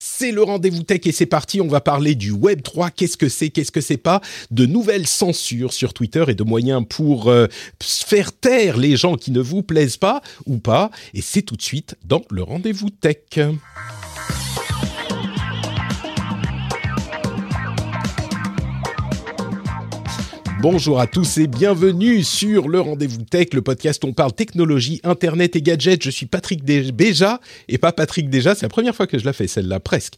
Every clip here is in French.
C'est le rendez-vous tech et c'est parti. On va parler du Web 3. Qu'est-ce que c'est? Qu'est-ce que c'est pas? De nouvelles censures sur Twitter et de moyens pour euh, faire taire les gens qui ne vous plaisent pas ou pas. Et c'est tout de suite dans le rendez-vous tech. Bonjour à tous et bienvenue sur le Rendez-vous Tech, le podcast où on parle technologie, internet et gadgets. Je suis Patrick Béja et pas Patrick Déjà, c'est la première fois que je la fais celle-là presque.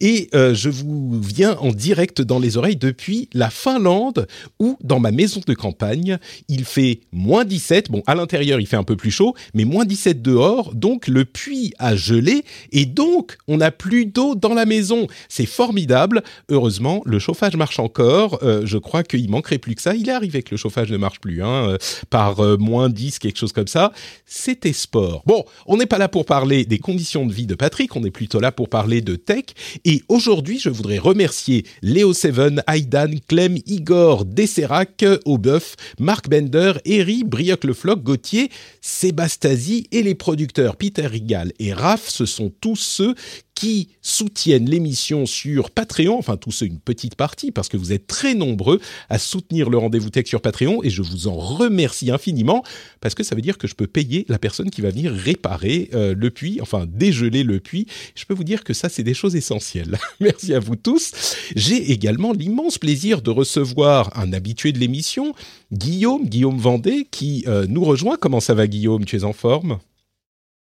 Et euh, je vous viens en direct dans les oreilles depuis la Finlande où dans ma maison de campagne, il fait moins 17. Bon, à l'intérieur, il fait un peu plus chaud, mais moins 17 dehors, donc le puits a gelé et donc on n'a plus d'eau dans la maison. C'est formidable. Heureusement, le chauffage marche encore. Euh, je crois qu'il manquerait plus que ça. Il est arrivé que le chauffage ne marche plus, hein, euh, par euh, moins 10, quelque chose comme ça. C'était sport. Bon, on n'est pas là pour parler des conditions de vie de Patrick, on est plutôt là pour parler de tech. Et aujourd'hui, je voudrais remercier Léo Seven, Aidan, Clem, Igor, Desserac, Aubeuf, Marc Bender, Eri, Brioc Le Floc, Gauthier, Sébastasi et les producteurs Peter Rigal et Raph. Ce sont tous ceux qui soutiennent l'émission sur Patreon, enfin tous ceux, une petite partie, parce que vous êtes très nombreux à soutenir le rendez-vous tech sur Patreon, et je vous en remercie infiniment, parce que ça veut dire que je peux payer la personne qui va venir réparer euh, le puits, enfin dégeler le puits. Je peux vous dire que ça, c'est des choses essentielles. Merci à vous tous. J'ai également l'immense plaisir de recevoir un habitué de l'émission, Guillaume, Guillaume Vendée, qui euh, nous rejoint. Comment ça va Guillaume? Tu es en forme?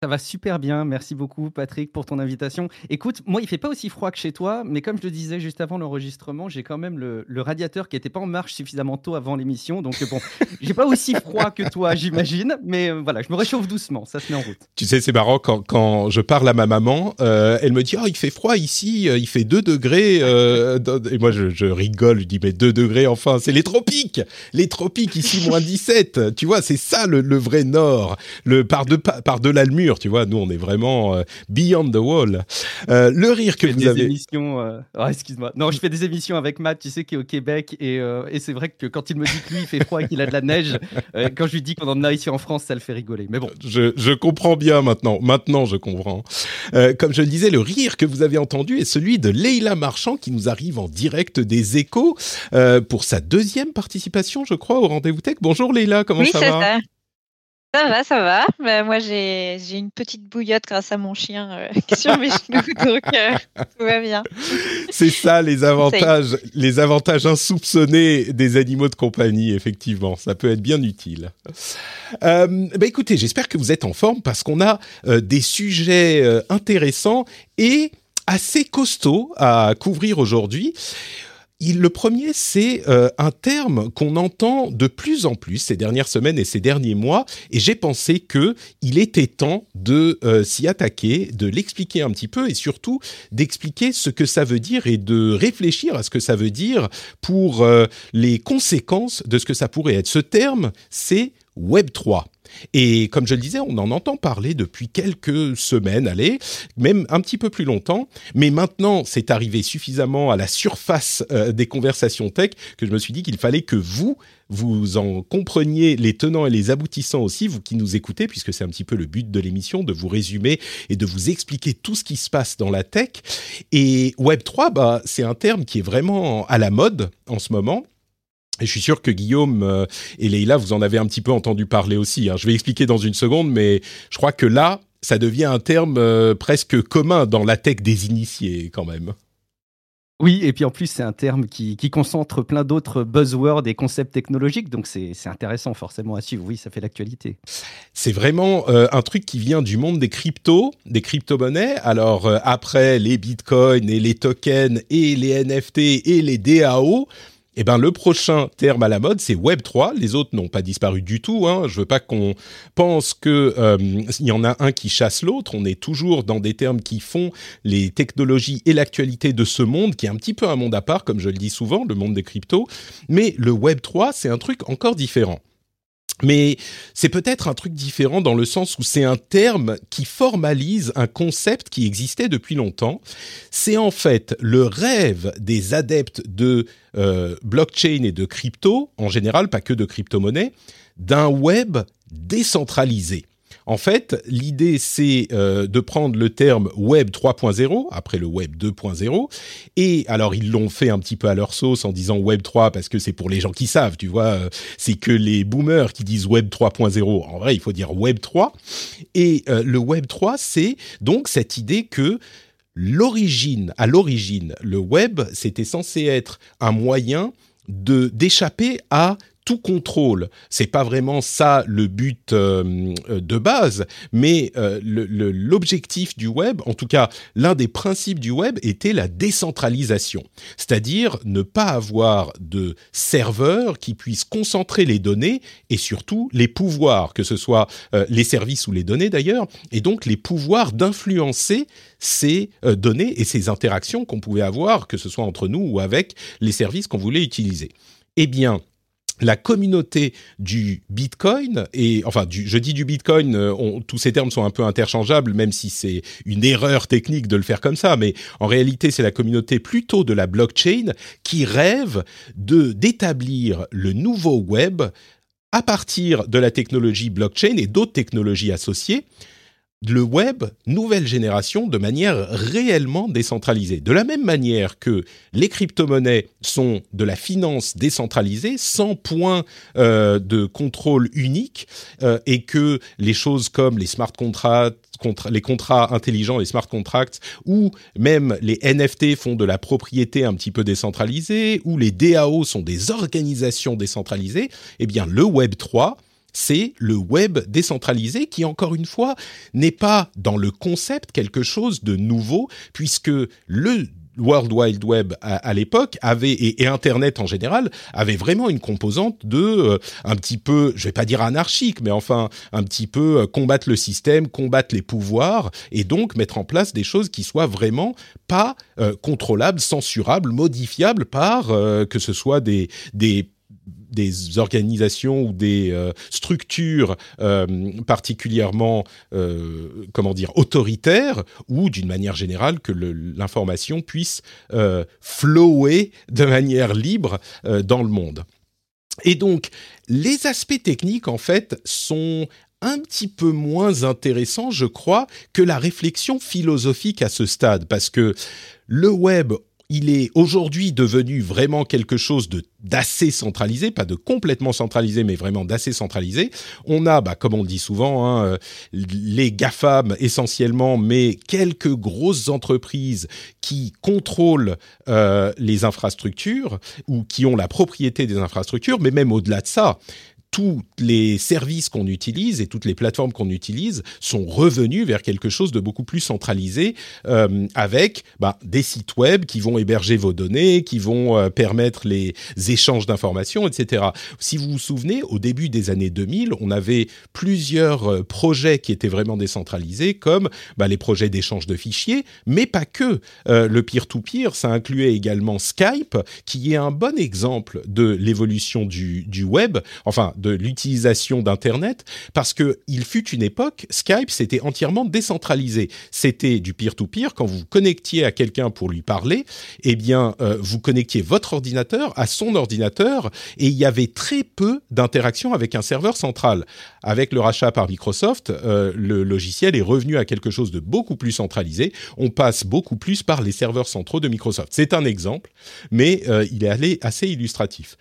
Ça va super bien. Merci beaucoup, Patrick, pour ton invitation. Écoute, moi, il fait pas aussi froid que chez toi, mais comme je le disais juste avant l'enregistrement, j'ai quand même le, radiateur qui n'était pas en marche suffisamment tôt avant l'émission. Donc, bon, j'ai pas aussi froid que toi, j'imagine, mais euh, voilà, je me réchauffe doucement. Ça se met en route. Tu sais, c'est marrant quand, je parle à ma maman, euh, elle me dit Oh, il fait froid ici, euh, il fait 2 degrés. et moi, je, rigole, je dis Mais 2 degrés, enfin, c'est les tropiques. Les tropiques ici, moins 17. Tu vois, c'est ça le, vrai nord. Le par de le mur tu vois. Nous, on est vraiment euh, beyond the wall. Euh, le rire que vous avez. Émissions, euh, oh, excuse-moi. Non, je fais des émissions avec Matt, tu sais, qui est au Québec, et, et c'est vrai que quand il me dit que lui, il fait froid et qu'il a de la neige, quand je lui dis qu'on en a ici en France, ça le fait rigoler. Mais bon. Je, je comprends bien maintenant. Maintenant, je comprends. comme je le disais, le rire que vous avez entendu est celui de Leila Marchand, qui nous arrive en direct des échos pour sa deuxième participation, je crois, au rendez-vous tech. Bonjour Leila, comment ça va? ça. Ça va, ça va. Bah, moi, j'ai une petite bouillotte grâce à mon chien euh, sur mes genoux, donc euh, tout va bien. C'est ça les avantages, les avantages insoupçonnés des animaux de compagnie. Effectivement, ça peut être bien utile. Euh, bah, écoutez, j'espère que vous êtes en forme parce qu'on a des sujets intéressants et assez costauds à couvrir aujourd'hui le premier, c'est euh, un terme qu'on entend de plus en plus ces dernières semaines et ces derniers mois, et j'ai pensé que il était temps de euh, s'y attaquer, de l'expliquer un petit peu, et surtout d'expliquer ce que ça veut dire et de réfléchir à ce que ça veut dire pour euh, les conséquences de ce que ça pourrait être. Ce terme, c'est Web 3. Et comme je le disais, on en entend parler depuis quelques semaines, allez, même un petit peu plus longtemps. Mais maintenant, c'est arrivé suffisamment à la surface euh, des conversations tech que je me suis dit qu'il fallait que vous, vous en compreniez les tenants et les aboutissants aussi, vous qui nous écoutez, puisque c'est un petit peu le but de l'émission, de vous résumer et de vous expliquer tout ce qui se passe dans la tech. Et Web3, bah, c'est un terme qui est vraiment à la mode en ce moment. Et je suis sûr que Guillaume euh, et Leïla, vous en avez un petit peu entendu parler aussi. Hein. Je vais expliquer dans une seconde, mais je crois que là, ça devient un terme euh, presque commun dans la tech des initiés quand même. Oui, et puis en plus, c'est un terme qui, concentre plein d'autres buzzwords et concepts technologiques, donc c'est intéressant forcément à suivre. Oui, ça fait l'actualité. C'est vraiment euh, un truc qui vient du monde des cryptos, des crypto-monnaies. Alors, après les bitcoins et les tokens et les NFT et les DAO, Eh ben, le prochain terme à la mode, c'est Web 3. Les autres n'ont pas disparu du tout. Hein. Je veux pas qu'on pense que euh, il y en a un qui chasse l'autre. On est toujours dans des termes qui font les technologies et l'actualité de ce monde, qui est un petit peu un monde à part, comme je le dis souvent, le monde des cryptos. Mais le Web 3, c'est un truc encore différent. Mais c'est peut-être un truc différent dans le sens où c'est un terme qui formalise un concept qui existait depuis longtemps. C'est en fait le rêve des adeptes de euh, blockchain et de crypto, en général, pas que de crypto-monnaie, d'un web décentralisé. En fait, l'idée, c'est euh, de prendre le terme Web 3.0, après le Web 2.0, et alors ils l'ont fait un petit peu à leur sauce en disant Web 3 parce que c'est pour les gens qui savent, tu vois, euh, c'est que les boomers qui disent Web 3.0. En vrai, il faut dire Web 3. Et euh, le Web 3, c'est donc cette idée que l'origine, à l'origine, le web, c'était censé être un moyen de d'échapper à tout contrôle. C'est pas vraiment ça le but euh, de base, mais euh, l'objectif du web, en tout cas l'un des principes du web, était la décentralisation, c'est-à-dire ne pas avoir de serveur qui puisse concentrer les données et surtout les pouvoirs, que ce soit euh, les services ou les données d'ailleurs, et donc les pouvoirs d'influencer ces données et ces interactions qu'on pouvait avoir, que ce soit entre nous ou avec les services qu'on voulait utiliser. Eh bien, la communauté du Bitcoin et enfin du, je dis du Bitcoin, euh, tous ces termes sont un peu interchangeables, même si c'est une erreur technique de le faire comme ça, mais en réalité c'est la communauté plutôt de la blockchain qui rêve de d'établir le nouveau web à partir de la technologie blockchain et d'autres technologies associées le web nouvelle génération de manière réellement décentralisée. De la même manière que les crypto-monnaies sont de la finance décentralisée, sans point euh, de contrôle unique, euh, et que les choses comme les smart contracts, les contrats intelligents, les smart contracts, ou même les NFT font de la propriété un petit peu décentralisée, ou les DAO sont des organisations décentralisées, eh bien le Web 3 c'est le web décentralisé qui, encore une fois, n'est pas dans le concept quelque chose de nouveau, puisque le World Wide Web à, l'époque avait et, Internet en général avait vraiment une composante de euh, un petit peu, je vais pas dire anarchique, mais enfin un petit peu euh, combattre le système, combattre les pouvoirs et donc mettre en place des choses qui soient vraiment pas euh, contrôlables, censurables, modifiables par que ce soit des des des organisations ou des euh, structures euh, particulièrement, euh, comment dire, autoritaires, ou d'une manière générale que l'information puisse flower de manière libre dans le monde. Et donc, les aspects techniques, en fait, sont un petit peu moins intéressants, je crois, que la réflexion philosophique à ce stade, parce que le web il est aujourd'hui devenu vraiment quelque chose de d'assez centralisé, pas de complètement centralisé, mais vraiment d'assez centralisé. On a, bah, comme on le dit souvent, hein, euh, les GAFAM essentiellement, mais quelques grosses entreprises qui contrôlent euh, les infrastructures ou qui ont la propriété des infrastructures, mais même au-delà de ça, tous les services qu'on utilise et toutes les plateformes qu'on utilise sont revenus vers quelque chose de beaucoup plus centralisé euh, avec bah, des sites web qui vont héberger vos données, qui vont euh, permettre les échanges d'informations, etc. Si vous vous souvenez, au début des années 2000, on avait plusieurs euh, projets qui étaient vraiment décentralisés, comme bah, les projets d'échange de fichiers, mais pas que. le peer-to-peer, ça incluait également Skype, qui est un bon exemple de l'évolution du, du web, enfin de l'utilisation d'Internet, parce que il fut une époque, Skype, c'était entièrement décentralisé. C'était du peer-to-peer. Quand vous connectiez à quelqu'un pour lui parler, eh bien, euh, vous connectiez votre ordinateur à son ordinateur, et il y avait très peu d'interaction avec un serveur central. Avec le rachat par Microsoft, euh, le logiciel est revenu à quelque chose de beaucoup plus centralisé. On passe beaucoup plus par les serveurs centraux de Microsoft. C'est un exemple, mais euh, il est allé assez illustratif.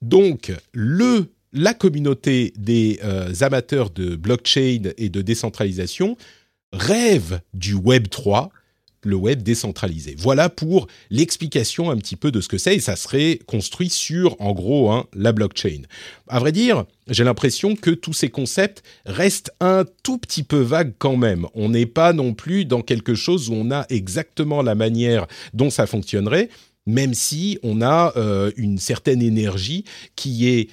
Donc, le la communauté des euh, amateurs de blockchain et de décentralisation rêve du Web 3, le web décentralisé. Voilà pour l'explication un petit peu de ce que c'est et ça serait construit sur, en gros, hein, la blockchain. À vrai dire, j'ai l'impression que tous ces concepts restent un tout petit peu vagues quand même. On n'est pas non plus dans quelque chose où on a exactement la manière dont ça fonctionnerait même si on a une certaine énergie qui est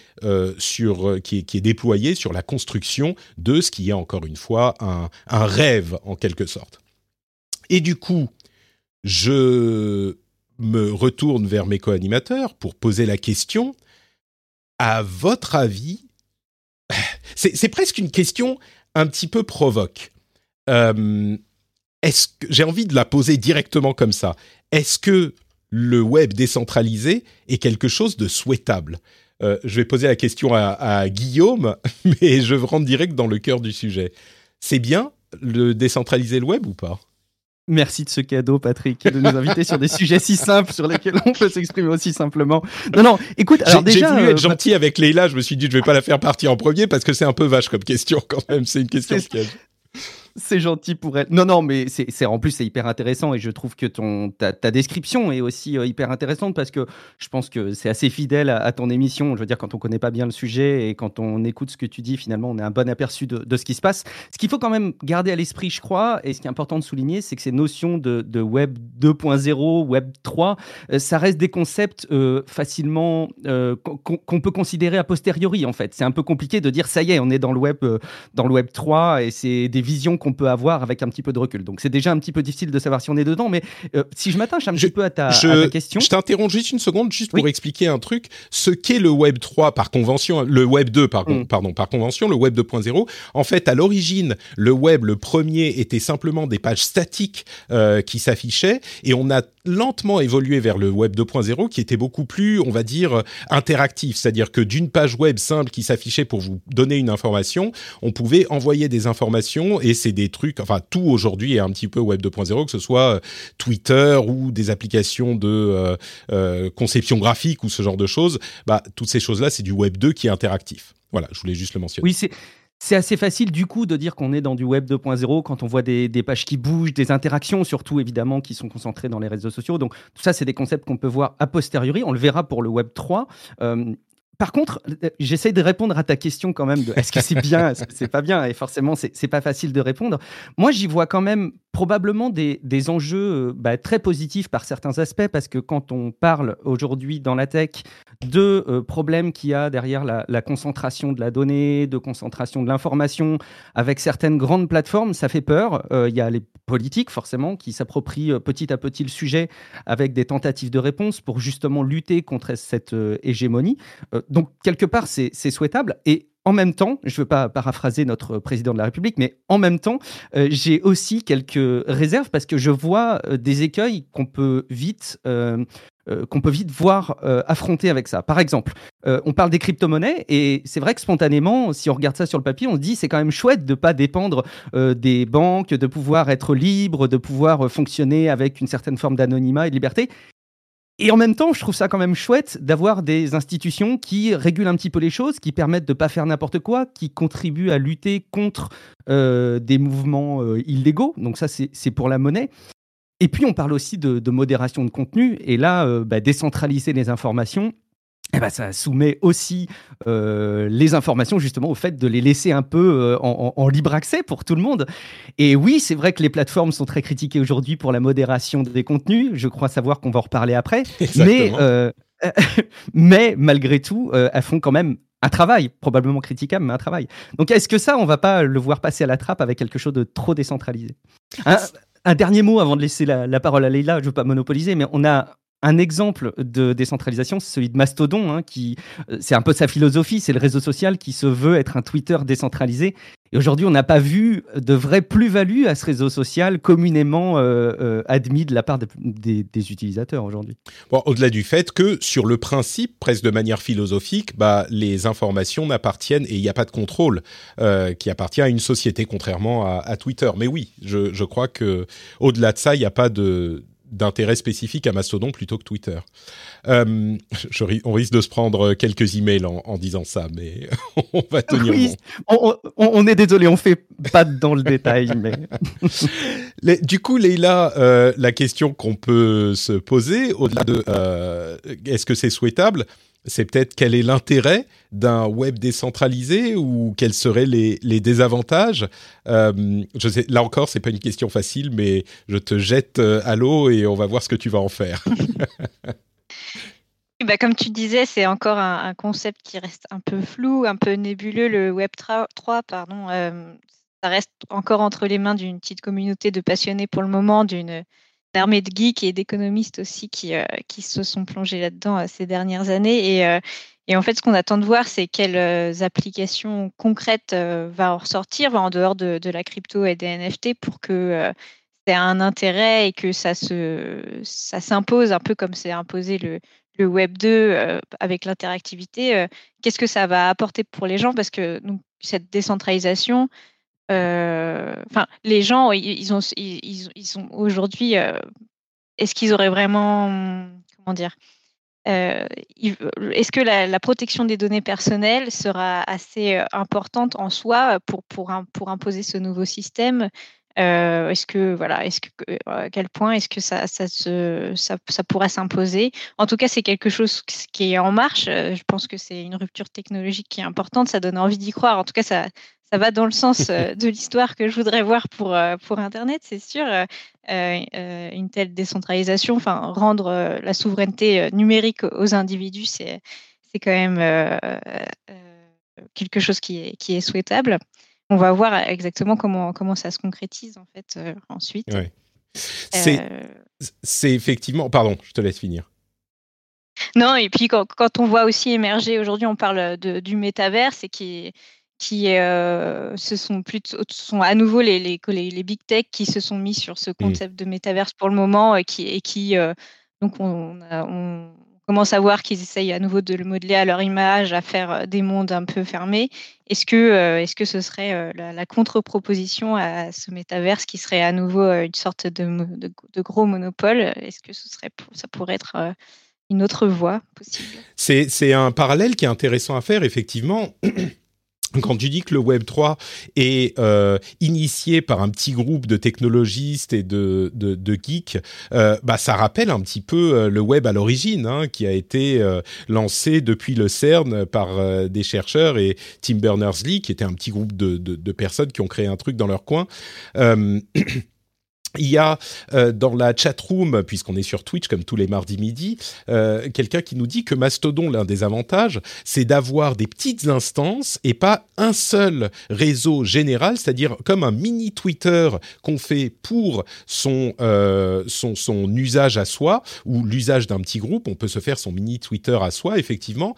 sur qui est, qui est, déployée sur la construction de ce qui est encore une fois un, rêve en quelque sorte. Et du coup, je me retourne vers mes co-animateurs pour poser la question à votre avis, c'est presque une question un petit peu provoque. Euh, est-ce que j'ai envie de la poser directement comme ça Est-ce que le web décentralisé est quelque chose de souhaitable euh, Je vais poser la question à, à, Guillaume, mais je rentre direct dans le cœur du sujet. C'est bien le décentraliser le web ou pas? Merci de ce cadeau, Patrick, de nous inviter sur des sujets si simples sur lesquels on peut s'exprimer aussi simplement. Non, non, écoute, alors déjà. J'ai voulu être euh, gentil avec Leïla, je me suis dit, je vais pas la faire partir en premier parce que c'est un peu vache comme question quand même, c'est une question piège c'est gentil pour elle. Non, non, mais c'est en plus c'est hyper intéressant et je trouve que ton ta, description est aussi euh, hyper intéressante parce que je pense que c'est assez fidèle à, ton émission. Je veux dire, quand on connaît pas bien le sujet et quand on écoute ce que tu dis, finalement, on a un bon aperçu de, ce qui se passe. Ce qu'il faut quand même garder à l'esprit, je crois, et ce qui est important de souligner, c'est que ces notions de, Web 2.0, Web 3, euh, ça reste des concepts euh, facilement qu'on peut considérer a posteriori. En fait, c'est un peu compliqué de dire ça y est, on est dans le Web dans le Web 3 et c'est des visions qu'on peut avoir avec un petit peu de recul. Donc c'est déjà un petit peu difficile de savoir si on est dedans, mais euh, si je m'attache un petit peu à ta, question. Je t'interromps juste une seconde, juste pour expliquer un truc. Ce qu'est le Web 3 par convention, le Web 2 par, mm. pardon, par convention, le Web 2.0, en fait, à l'origine, le Web, le premier, était simplement des pages statiques euh, qui s'affichaient, et on a lentement évolué vers le Web 2.0 qui était beaucoup plus, on va dire, interactif. C'est-à-dire que d'une page web simple qui s'affichait pour vous donner une information, on pouvait envoyer des informations et c'est des trucs, enfin tout aujourd'hui est un petit peu Web 2.0, que ce soit euh, Twitter ou des applications de euh, euh, conception graphique ou ce genre de choses. Bah, toutes ces choses-là, c'est du Web 2 qui est interactif. Voilà, je voulais juste le mentionner. Oui, c'est c'est assez facile du coup de dire qu'on est dans du web 2.0 quand on voit des, pages qui bougent, des interactions surtout évidemment qui sont concentrées dans les réseaux sociaux. Donc tout ça, c'est des concepts qu'on peut voir a posteriori. On le verra pour le web 3. Par contre, euh, j'essaie de répondre à ta question quand même est-ce que c'est bien, est-ce que c'est pas bien, et forcément c'est pas facile de répondre. Moi, j'y vois quand même probablement des, enjeux euh, bah, très positifs par certains aspects, parce que quand on parle aujourd'hui dans la tech de euh, problèmes qu'il y a derrière la, concentration de la donnée, de concentration de l'information, avec certaines grandes plateformes, ça fait peur. Il y a les politiques forcément qui s'approprient petit à petit le sujet avec des tentatives de réponse pour justement lutter contre cette hégémonie donc, quelque part, c'est souhaitable. Et en même temps, je ne veux pas paraphraser notre président de la République, mais en même temps, euh, j'ai aussi quelques réserves parce que je vois euh, des écueils qu'on peut vite euh, qu'on peut vite voir affronter avec ça. Par exemple, on parle des crypto-monnaies et c'est vrai que spontanément, si on regarde ça sur le papier, on se dit c'est quand même chouette de ne pas dépendre des banques, de pouvoir être libre, de pouvoir fonctionner avec une certaine forme d'anonymat et de liberté. Et en même temps, je trouve ça quand même chouette d'avoir des institutions qui régulent un petit peu les choses, qui permettent de ne pas faire n'importe quoi, qui contribuent à lutter contre euh, des mouvements euh, illégaux. Donc ça, c'est pour la monnaie. Et puis, on parle aussi de, modération de contenu. Et là, euh, bah, décentraliser les informations, eh ben, ça soumet aussi euh, les informations justement au fait de les laisser un peu euh, en, libre accès pour tout le monde. Et oui, c'est vrai que les plateformes sont très critiquées aujourd'hui pour la modération des contenus. Je crois savoir qu'on va en reparler après. Mais, euh, mais malgré tout, elles font quand même un travail, probablement critiquable, mais un travail. Donc est-ce que ça, on va pas le voir passer à la trappe avec quelque chose de trop décentralisé? Un, dernier mot avant de laisser la, la parole à Leïla, je ne veux pas monopoliser, mais on a un exemple de décentralisation, c'est celui de Mastodon, hein, qui euh, c'est un peu sa philosophie, c'est le réseau social qui se veut être un Twitter décentralisé. Et aujourd'hui, on n'a pas vu de vraie plus-value à ce réseau social communément euh, euh, admis de la part des, utilisateurs aujourd'hui. Au-delà du fait que sur le principe, presque de manière philosophique, bah, les informations n'appartiennent et il n'y a pas de contrôle qui appartient à une société, contrairement à, à Twitter. Mais oui, je, je crois que au-delà de ça, il n'y a pas de d'intérêt spécifique à Mastodon plutôt que Twitter. Euh, on risque de se prendre quelques emails en, en disant ça, mais on va tenir bon. On, est désolé, on fait pas dans le détail, mais du coup, Leïla, euh, la question qu'on peut se poser au-delà de euh, est-ce que c'est souhaitable, c'est peut-être quel est l'intérêt d'un web décentralisé ou quels seraient les, désavantages? Euh, je sais, Là encore, c'est pas une question facile, mais je te jette euh, à l'eau et on va voir ce que tu vas en faire. bah, comme tu disais, c'est encore un, concept qui reste un peu flou, un peu nébuleux. Le Web 3, pardon, ça reste encore entre les mains d'une petite communauté de passionnés pour le moment, d'une armée de geeks et d'économistes aussi qui, qui se sont plongés là-dedans ces dernières années. Et, et en fait, ce qu'on attend de voir, c'est quelles euh, applications concrètes euh, va en ressortir, en dehors de, la crypto et des NFT, pour que euh, ait un intérêt et que ça se, ça s'impose un peu comme c'est imposé le, le Web 2 avec l'interactivité. Qu'est-ce que ça va apporter pour les gens? Parce que cette décentralisation, enfin, les gens, ils, ont, sont aujourd'hui. Est-ce qu'ils auraient vraiment, comment dire euh, est-ce que la, protection des données personnelles sera assez euh, importante en soi pour, pour, imposer ce nouveau système? Euh, Est-ce que voilà, est-ce que à quel point est-ce que ça, ça, se, ça pourra s'imposer? En tout cas, c'est quelque chose qui est en marche. Je pense que c'est une rupture technologique qui est importante. Ça donne envie d'y croire. En tout cas, ça, ça va dans le sens de l'histoire que je voudrais voir pour, pour Internet, c'est sûr. Euh, euh, une telle décentralisation, enfin rendre euh, la souveraineté numérique aux individus, c'est c'est quand même quelque chose qui est, qui est souhaitable. On va voir exactement comment, comment ça se concrétise en fait ensuite. C'est effectivement. Pardon, je te laisse finir. Non, et puis quand, quand on voit aussi émerger, aujourd'hui on parle de, du métaverse et qui qui euh, ce sont plutôt sont à nouveau les, les, les, big tech qui se sont mis sur ce mmh. concept de métaverse pour le moment et qui, et qui euh, donc on, on, commence à voir qu'ils essayent à nouveau de le modeler à leur image, à faire euh, des mondes un peu fermés. Est-ce que, est-ce que ce serait la, contre-proposition à ce métaverse qui serait à nouveau une sorte de, de, gros monopole? Est-ce que ce serait, ça pourrait être une autre voie possible? C'est un parallèle qui est intéressant à faire, effectivement. Quand tu dis que le Web 3 est euh, initié par un petit groupe de technologistes et de, de, de geeks, euh, bah, ça rappelle un petit peu euh, le Web à l'origine, hein, qui a été euh, lancé depuis le CERN par euh, des chercheurs et Tim Berners-Lee, qui était un petit groupe de, de, de, personnes qui ont créé un truc dans leur coin. Il y a euh, dans la chat room, puisqu'on est sur Twitch comme tous les mardis midi, euh, quelqu'un qui nous dit que Mastodon, l'un des avantages, c'est d'avoir des petites instances et pas un seul réseau général, c'est-à-dire comme un mini Twitter qu'on fait pour son, euh, son, son usage à soi ou l'usage d'un petit groupe. On peut se faire son mini Twitter à soi, effectivement.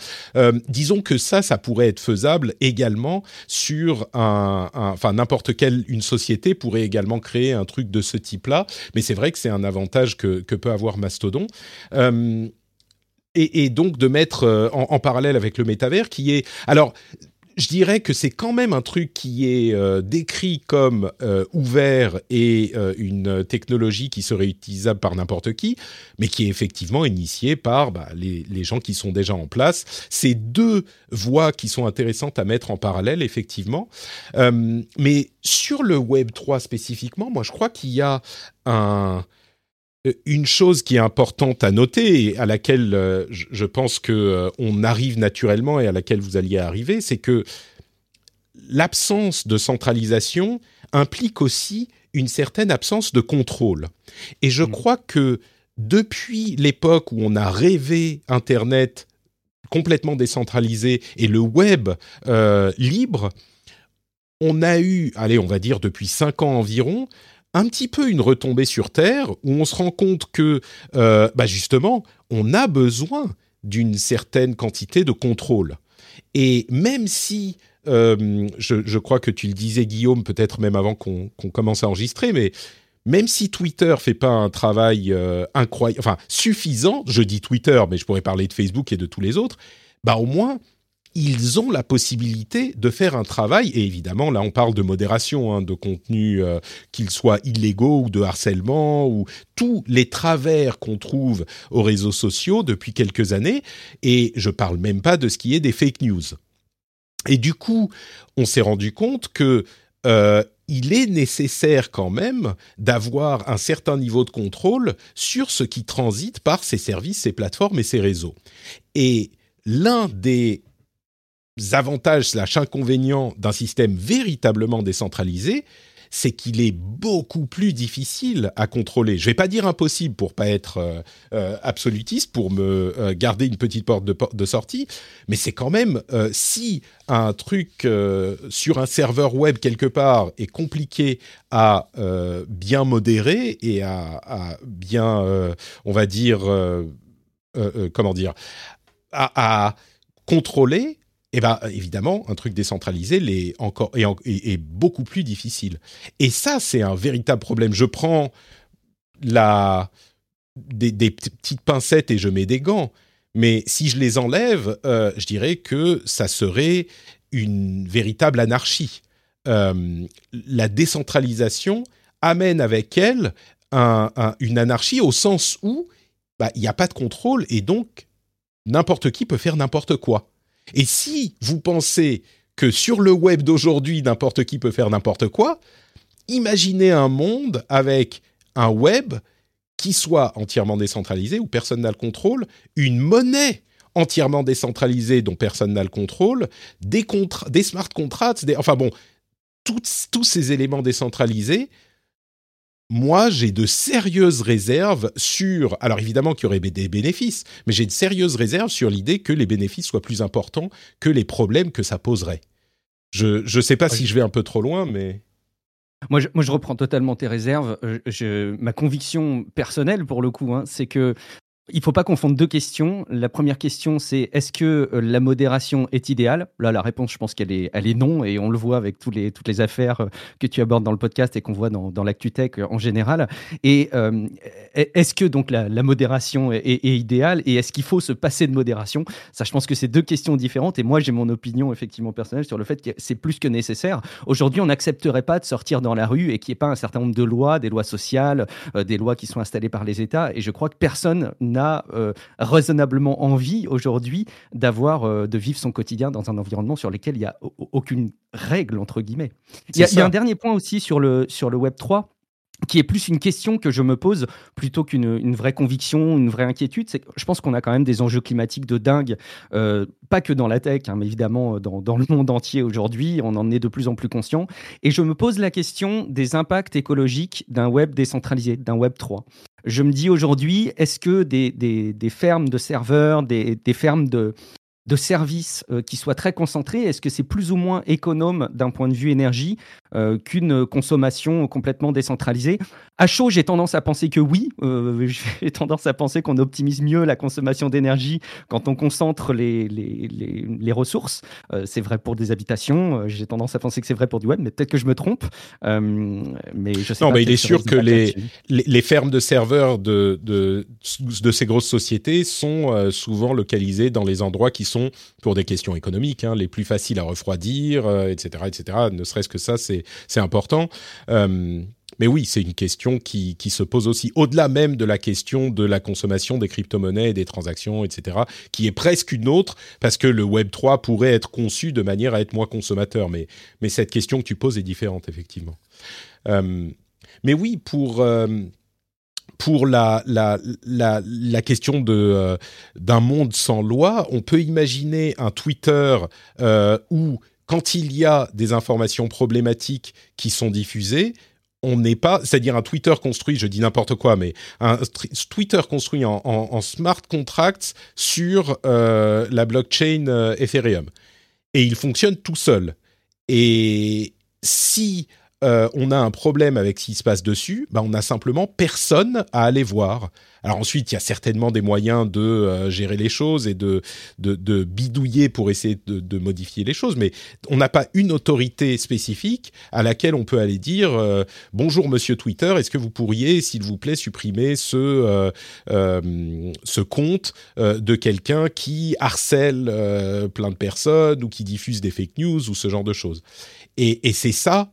disons que ça, ça pourrait être faisable également sur un, enfin n'importe quelle une société pourrait également créer un truc de ce type-là. Mais c'est vrai que c'est un avantage que, peut avoir Mastodon. Euh, et, donc de mettre euh, en, parallèle avec le métavers qui est alors je dirais que c'est quand même un truc qui est euh, décrit comme euh, ouvert et euh, une technologie qui serait utilisable par n'importe qui, mais qui est effectivement initiée par bah, les, les, gens qui sont déjà en place. C'est deux voies qui sont intéressantes à mettre en parallèle, effectivement. mais sur le Web 3 spécifiquement, moi je crois qu'il y a un une chose qui est importante à noter et à laquelle euh, je pense que euh, on arrive naturellement et à laquelle vous alliez arriver, c'est que l'absence de centralisation implique aussi une certaine absence de contrôle. Et je mmh. crois que depuis l'époque où on a rêvé Internet complètement décentralisé et le web libre, on a eu, allez, on va dire depuis cinq ans environ, un petit peu une retombée sur Terre où on se rend compte que, euh, bah justement, on a besoin d'une certaine quantité de contrôle. Et même si, euh, je, crois que tu le disais Guillaume, peut-être même avant qu'on commence à enregistrer, mais même si Twitter fait pas un travail euh, incroyable, enfin suffisant, je dis Twitter, mais je pourrais parler de Facebook et de tous les autres, bah au moins ils ont la possibilité de faire un travail, et évidemment, là on parle de modération, hein, de contenu, euh, qu'ils soient illégaux ou de harcèlement, ou tous les travers qu'on trouve aux réseaux sociaux depuis quelques années, et je parle même pas de ce qui est des fake news. Et du coup, on s'est rendu compte que euh, il est nécessaire quand même d'avoir un certain niveau de contrôle sur ce qui transite par ces services, ces plateformes et ces réseaux. Et l'un des avantages slash inconvénients d'un système véritablement décentralisé, c'est qu'il est beaucoup plus difficile à contrôler. Je vais pas dire impossible pour pas être euh, euh, absolutiste, pour me euh, garder une petite porte de, sortie, mais c'est quand même si un truc sur un serveur web quelque part est compliqué à bien modérer et à, bien, on va dire, comment dire, à contrôler eh ben, évidemment, un truc décentralisé est, beaucoup plus difficile. Et ça, c'est un véritable problème. Je prends des, petites pincettes et je mets des gants. Mais si je les enlève, euh, je dirais que ça serait une véritable anarchie. Euh, la décentralisation amène avec elle une anarchie au sens où bah, il n'y a pas de contrôle et donc n'importe qui peut faire n'importe quoi. Et si vous pensez que sur le web d'aujourd'hui, n'importe qui peut faire n'importe quoi, imaginez un monde avec un web qui soit entièrement décentralisé, où personne n'a le contrôle, une monnaie entièrement décentralisée dont personne n'a le contrôle, des, des smart contracts, enfin bon, tous ces éléments décentralisés moi, j'ai de sérieuses réserves sur. Alors évidemment qu'il y aurait des bénéfices, mais j'ai de sérieuses réserves sur l'idée que les bénéfices soient plus importants que les problèmes que ça poserait. Je ne sais pas si je vais un peu trop loin, mais. Moi je, moi, je reprends totalement tes réserves. Euh, je, ma conviction personnelle, pour le coup, hein, c'est que il ne faut pas confondre deux questions. La première question, c'est est-ce que euh, la modération est idéale? Là, la réponse, je pense qu'elle est, elle est non, et on le voit avec toutes les affaires euh, que tu abordes dans le podcast et qu'on voit dans, dans euh, en général. Et est-ce que donc la, modération est, idéale? Et est-ce qu'il faut se passer de modération? Ça, je pense que c'est deux questions différentes. Et moi, j'ai mon opinion effectivement personnelle sur le fait que c'est plus que nécessaire. Aujourd'hui, on n'accepterait pas de sortir dans la rue et qu'il n'y ait pas un certain nombre de lois, des lois sociales, des lois qui sont installées par les États. Et je crois que personne n'a euh, raisonnablement envie aujourd'hui d'avoir, euh, de vivre son quotidien dans un environnement sur lequel il n'y a aucune règle, entre guillemets. Il y, a un dernier point aussi sur le, sur le Web 3 qui est plus une question que je me pose plutôt qu'une une vraie conviction, une vraie inquiétude. C'est que je pense qu'on a quand même des enjeux climatiques de dingue, euh, pas que dans la tech, hein, mais évidemment dans, dans, le monde entier aujourd'hui. On en est de plus en plus conscient. Et je me pose la question des impacts écologiques d'un web décentralisé, d'un web 3 je me dis aujourd'hui, est-ce que des, fermes de serveurs, des, fermes de, services euh, qui soient très concentrés Est-ce que c'est plus ou moins économe d'un point de vue énergie euh, qu'une consommation complètement décentralisée À chaud, j'ai tendance à penser que oui. Euh, j'ai tendance à penser qu'on optimise mieux la consommation d'énergie quand on concentre les, les, les, ressources. c'est vrai pour des habitations. j'ai tendance à penser que c'est vrai pour du web, mais peut-être que je me trompe. mais je sais non, pas mais il est sûr que les, les, fermes de serveurs de, de, de, ces grosses sociétés sont souvent localisées dans les endroits qui sont, pour des questions économiques, hein, les plus faciles à refroidir, etc., euh, etc. Ne serait-ce que ça, c'est important. Euh, mais oui, c'est une question qui, qui, se pose aussi au-delà même de la question de la consommation des crypto-monnaies et des transactions, etc., qui est presque une autre, parce que le Web 3 pourrait être conçu de manière à être moins consommateur. Mais, mais cette question que tu poses est différente, effectivement. Euh, mais oui, pour, pour la, la, la, question euh, d'un monde sans loi, on peut imaginer un Twitter euh, où, quand il y a des informations problématiques qui sont diffusées, on n'est pas, c'est-à-dire un Twitter construit, je dis n'importe quoi, mais un Twitter construit en, smart contracts sur euh, la blockchain Ethereum. Et il fonctionne tout seul. Et si euh, on a un problème avec ce qui se passe dessus, bah, on n'a simplement personne à aller voir. Alors ensuite, il y a certainement des moyens de euh, gérer les choses et de, bidouiller pour essayer de, modifier les choses, mais on n'a pas une autorité spécifique à laquelle on peut aller dire euh, bonjour Monsieur Twitter, est-ce que vous pourriez, s'il vous plaît, supprimer ce ce compte de quelqu'un qui harcèle plein de personnes ou qui diffuse des fake news ou ce genre de choses? Et, et c'est ça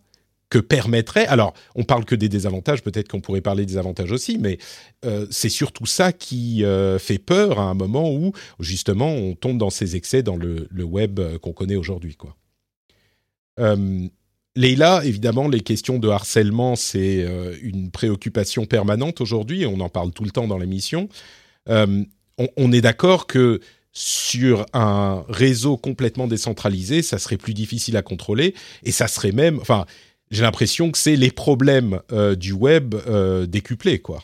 que permettrait. Alors, on parle que des désavantages, peut-être qu'on pourrait parler des avantages aussi, mais euh, c'est surtout ça qui euh, fait peur à un moment où, justement, on tombe dans ces excès dans le, web euh, qu'on connaît aujourd'hui, quoi. Leïla, évidemment, les questions de harcèlement, c'est une préoccupation permanente aujourd'hui, on en parle tout le temps dans l'émission. On, on, est d'accord que sur un réseau complètement décentralisé, ça serait plus difficile à contrôler, et ça serait même, enfin, j'ai l'impression que c'est les problèmes du web décuplés, quoi.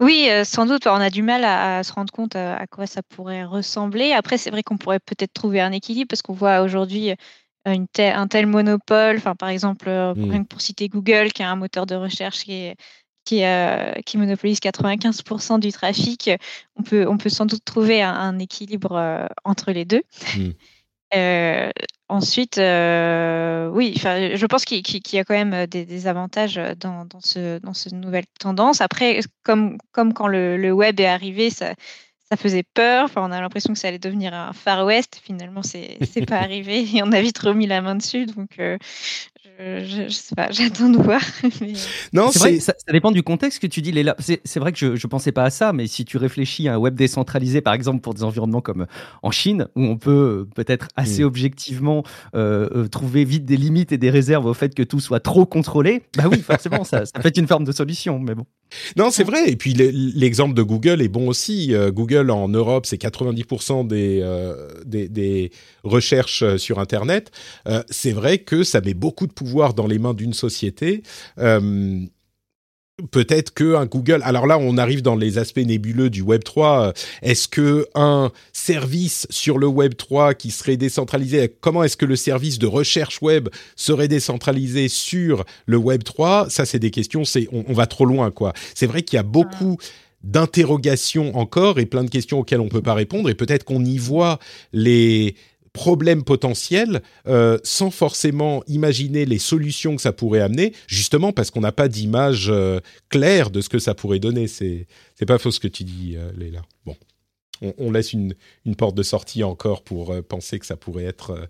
Oui, sans doute. On a du mal à, se rendre compte à, quoi ça pourrait ressembler. Après, c'est vrai qu'on pourrait peut-être trouver un équilibre parce qu'on voit aujourd'hui un tel monopole. Enfin, par exemple, mmh. pour citer Google, qui a un moteur de recherche qui, qui, qui monopolise 95% du trafic, on peut, on peut sans doute trouver un, équilibre entre les deux. Mmh. Ensuite, euh, oui, je pense qu'il y a quand même euh, des, avantages euh, dans, ce, dans cette nouvelle tendance. Après, comme, comme quand le, web est arrivé, ça, ça faisait peur. Enfin, on a l'impression que ça allait devenir un Far West. Finalement, c'est n'est pas arrivé et on a vite remis la main dessus. Donc, je, sais pas, j'attends de voir. Non, c'est vrai, ça, dépend du contexte que tu dis. Léla. C'est vrai que je, ne pensais pas à ça, mais si tu réfléchis à un web décentralisé, par exemple pour des environnements comme en Chine, où on peut peut-être assez mm. objectivement euh, euh, trouver vite des limites et des réserves au fait que tout soit trop contrôlé, bah oui, forcément, ça, ça fait une forme de solution, mais bon. Non, c'est vrai. Et puis l'exemple de Google est bon aussi. Euh, Google en Europe, c'est 90% des, des, des, recherches sur Internet. c'est vrai que ça met beaucoup de pouvoir dans les mains d'une société. Euh, peut-être que un Google. Alors là, on arrive dans les aspects nébuleux du Web 3. Est-ce que un service sur le Web 3 qui serait décentralisé, comment est-ce que le service de recherche web serait décentralisé sur le Web 3 Ça, c'est des questions. C'est on, va trop loin, quoi. C'est vrai qu'il y a beaucoup d'interrogations encore et plein de questions auxquelles on peut pas répondre. Et peut-être qu'on y voit les problèmes potentiels euh, sans forcément imaginer les solutions que ça pourrait amener, justement parce qu'on n'a pas d'image euh, claire de ce que ça pourrait donner. C'est c'est pas faux ce que tu dis, euh, Léla. Bon, on, laisse une, une, porte de sortie encore pour euh, penser que ça pourrait être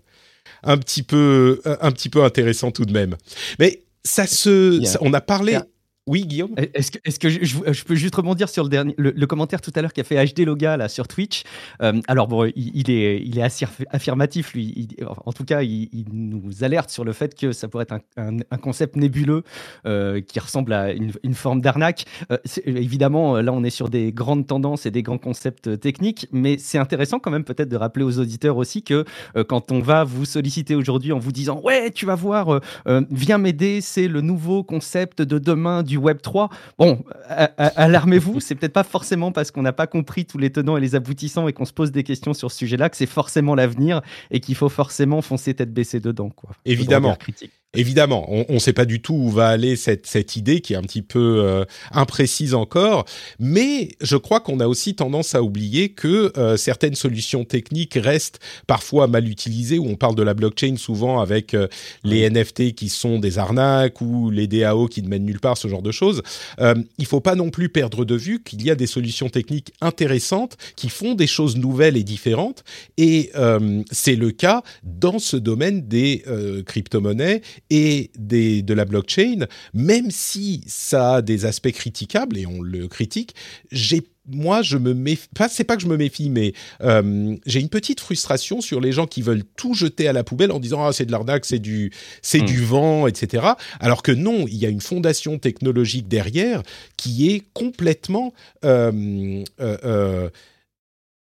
un petit peu un petit peu intéressant tout de même. Mais ça se, on a parlé. Oui, Guillaume. Est-ce que, je, peux juste rebondir sur le, dernier, le, commentaire tout à l'heure qu'a fait HD Loga là, sur Twitch euh, Alors, bon, il, est, il est assez affirmatif, lui. en tout cas, il, nous alerte sur le fait que ça pourrait être un, concept nébuleux euh, qui ressemble à une, une forme d'arnaque. Euh, évidemment, là, on est sur des grandes tendances et des grands concepts techniques, mais c'est intéressant quand même peut-être de rappeler aux auditeurs aussi que quand on va vous solliciter aujourd'hui en vous disant Ouais, tu vas voir, viens m'aider, c'est le nouveau concept de demain du Web 3. Bon, alarmez-vous, c'est peut-être pas forcément parce qu'on n'a pas compris tous les tenants et les aboutissants et qu'on se pose des questions sur ce sujet-là que c'est forcément l'avenir et qu'il faut forcément foncer tête baissée dedans. Quoi. Évidemment. Évidemment, on ne sait pas du tout où va aller cette, cette idée qui est un petit peu euh, imprécise encore, mais je crois qu'on a aussi tendance à oublier que euh, certaines solutions techniques restent parfois mal utilisées, où on parle de la blockchain souvent avec euh, les NFT qui sont des arnaques ou les DAO qui ne mènent nulle part, ce genre de choses. il faut pas non plus perdre de vue qu'il y a des solutions techniques intéressantes qui font des choses nouvelles et différentes, et c'est le cas dans ce domaine des crypto-monnaies et des, de la blockchain, même si ça a des aspects critiquables et on le critique, j'ai moi, je me méfie. Enfin, c'est pas que je me méfie, mais euh, j'ai une petite frustration sur les gens qui veulent tout jeter à la poubelle en disant ah c'est de l'arnaque, c'est du c'est hmm. du vent, etc. Alors que non, il y a une fondation technologique derrière qui est complètement euh, euh,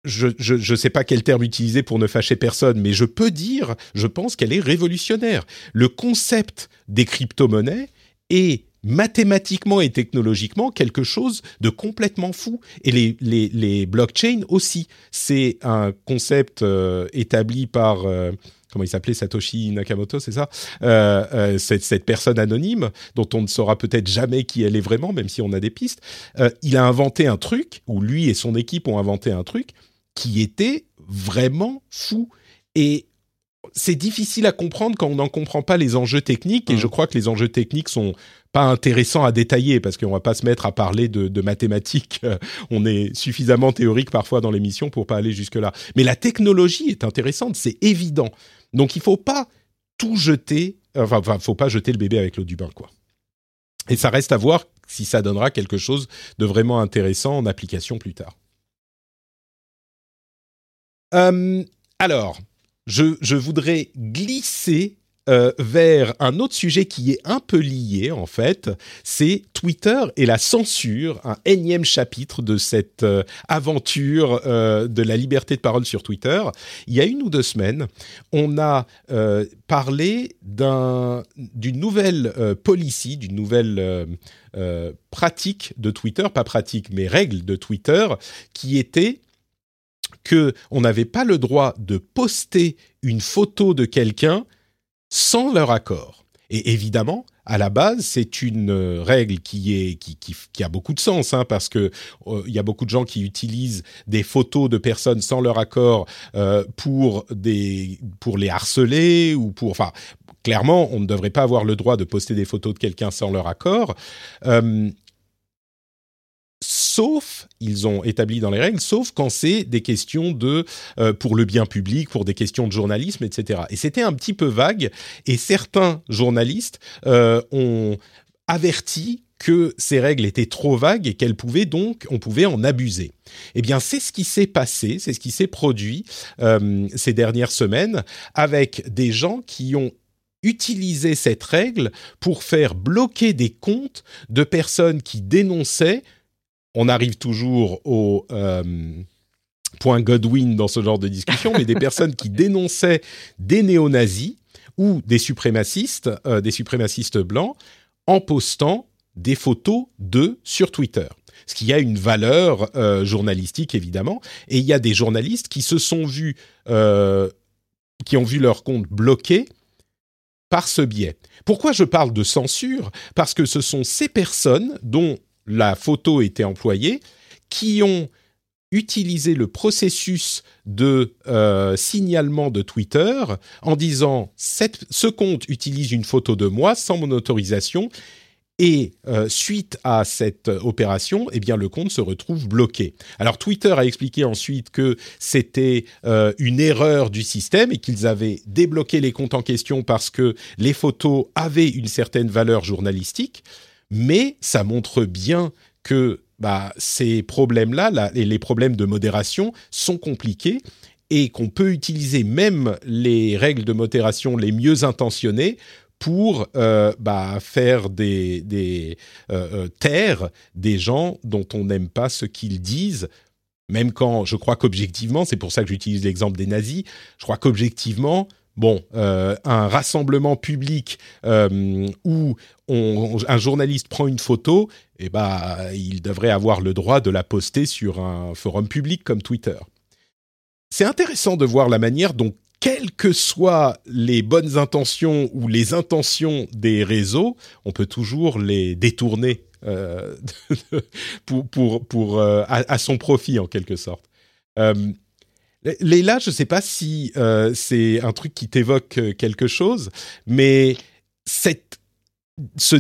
je ne sais pas quel terme utiliser pour ne fâcher personne, mais je peux dire, je pense qu'elle est révolutionnaire. Le concept des crypto-monnaies est mathématiquement et technologiquement quelque chose de complètement fou. Et les, blockchains aussi. C'est un concept euh, établi par... Euh, comment il s'appelait Satoshi Nakamoto, c'est ça? Euh, cette, cette, personne anonyme dont on ne saura peut-être jamais qui elle est vraiment, même si on a des pistes. Il a inventé un truc, ou lui et son équipe ont inventé un truc qui était vraiment fou. Et c'est difficile à comprendre quand on n'en comprend pas les enjeux techniques. Et mmh. je crois que les enjeux techniques sont pas intéressants à détailler parce qu'on va pas se mettre à parler de, mathématiques. on est suffisamment théorique parfois dans l'émission pour pas aller jusque là. Mais la technologie est intéressante, c'est évident. Donc il faut pas tout jeter. Enfin, enfin, faut pas jeter le bébé avec l'eau du bain, quoi. Et ça reste à voir si ça donnera quelque chose de vraiment intéressant en application plus tard. Euh, alors, je, voudrais glisser euh, vers un autre sujet qui est un peu lié en fait, c'est Twitter et la censure, un énième chapitre de cette euh, aventure de la liberté de parole sur Twitter. Il y a une ou deux semaines, on a parlé d'une nouvelle policy, d'une nouvelle pratique de Twitter, pas pratique mais règle de Twitter, qui était que on n'avait pas le droit de poster une photo de quelqu'un sans leur accord. Et évidemment, à la base, c'est une euh, règle qui est qui, qui, a beaucoup de sens, hein, parce que euh, il y a beaucoup de gens qui utilisent des photos de personnes sans leur accord euh, pour des pour les harceler ou pour enfin clairement, on ne devrait pas avoir le droit de poster des photos de quelqu'un sans leur accord sauf, ils ont établi dans les règles, sauf quand c'est des questions de euh, pour le bien public, pour des questions de journalisme, etc. Et c'était un petit peu vague, et certains journalistes euh, ont averti que ces règles étaient trop vagues et qu'elles pouvaient donc, on pouvait en abuser. Eh bien, c'est ce qui s'est passé, c'est ce qui s'est produit euh, ces dernières semaines avec des gens qui ont utilisé cette règle pour faire bloquer des comptes de personnes qui dénonçaient on arrive toujours au euh, point Godwin dans ce genre de discussion, mais des personnes qui dénonçaient des néo-nazis ou des suprémacistes, euh, des suprémacistes blancs, en postant des photos d'eux sur Twitter. Ce qui a une valeur euh, journalistique évidemment, et il y a des journalistes qui se sont vus, qui ont vu leur compte bloqué par ce biais. Pourquoi je parle de censure? Parce que ce sont ces personnes dont la photo était employée, qui ont utilisé le processus de euh, signalement de Twitter en disant ce compte utilise une photo de moi sans mon autorisation et euh, suite à cette opération, eh bien le compte se retrouve bloqué. Alors Twitter a expliqué ensuite que c'était euh, une erreur du système et qu'ils avaient débloqué les comptes en question parce que les photos avaient une certaine valeur journalistique mais ça montre bien que bah, ces problèmes-là, et les problèmes de modération, sont compliqués et qu'on peut utiliser même les règles de modération les mieux intentionnées pour euh, bah, faire des, des euh, euh, taire des gens dont on n'aime pas ce qu'ils disent. Même quand je crois qu'objectivement, c'est pour ça que j'utilise l'exemple des nazis, je crois qu'objectivement, bon, euh, un rassemblement public euh, où un journaliste prend une photo, eh ben, il devrait avoir le droit de la poster sur un forum public comme Twitter. C'est intéressant de voir la manière dont, quelles que soient les bonnes intentions ou les intentions des réseaux, on peut toujours les détourner euh, pour, pour, pour à, son profit en quelque sorte. Léla, je ne sais pas si euh, c'est un truc qui t'évoque euh, quelque chose, mais cette, ce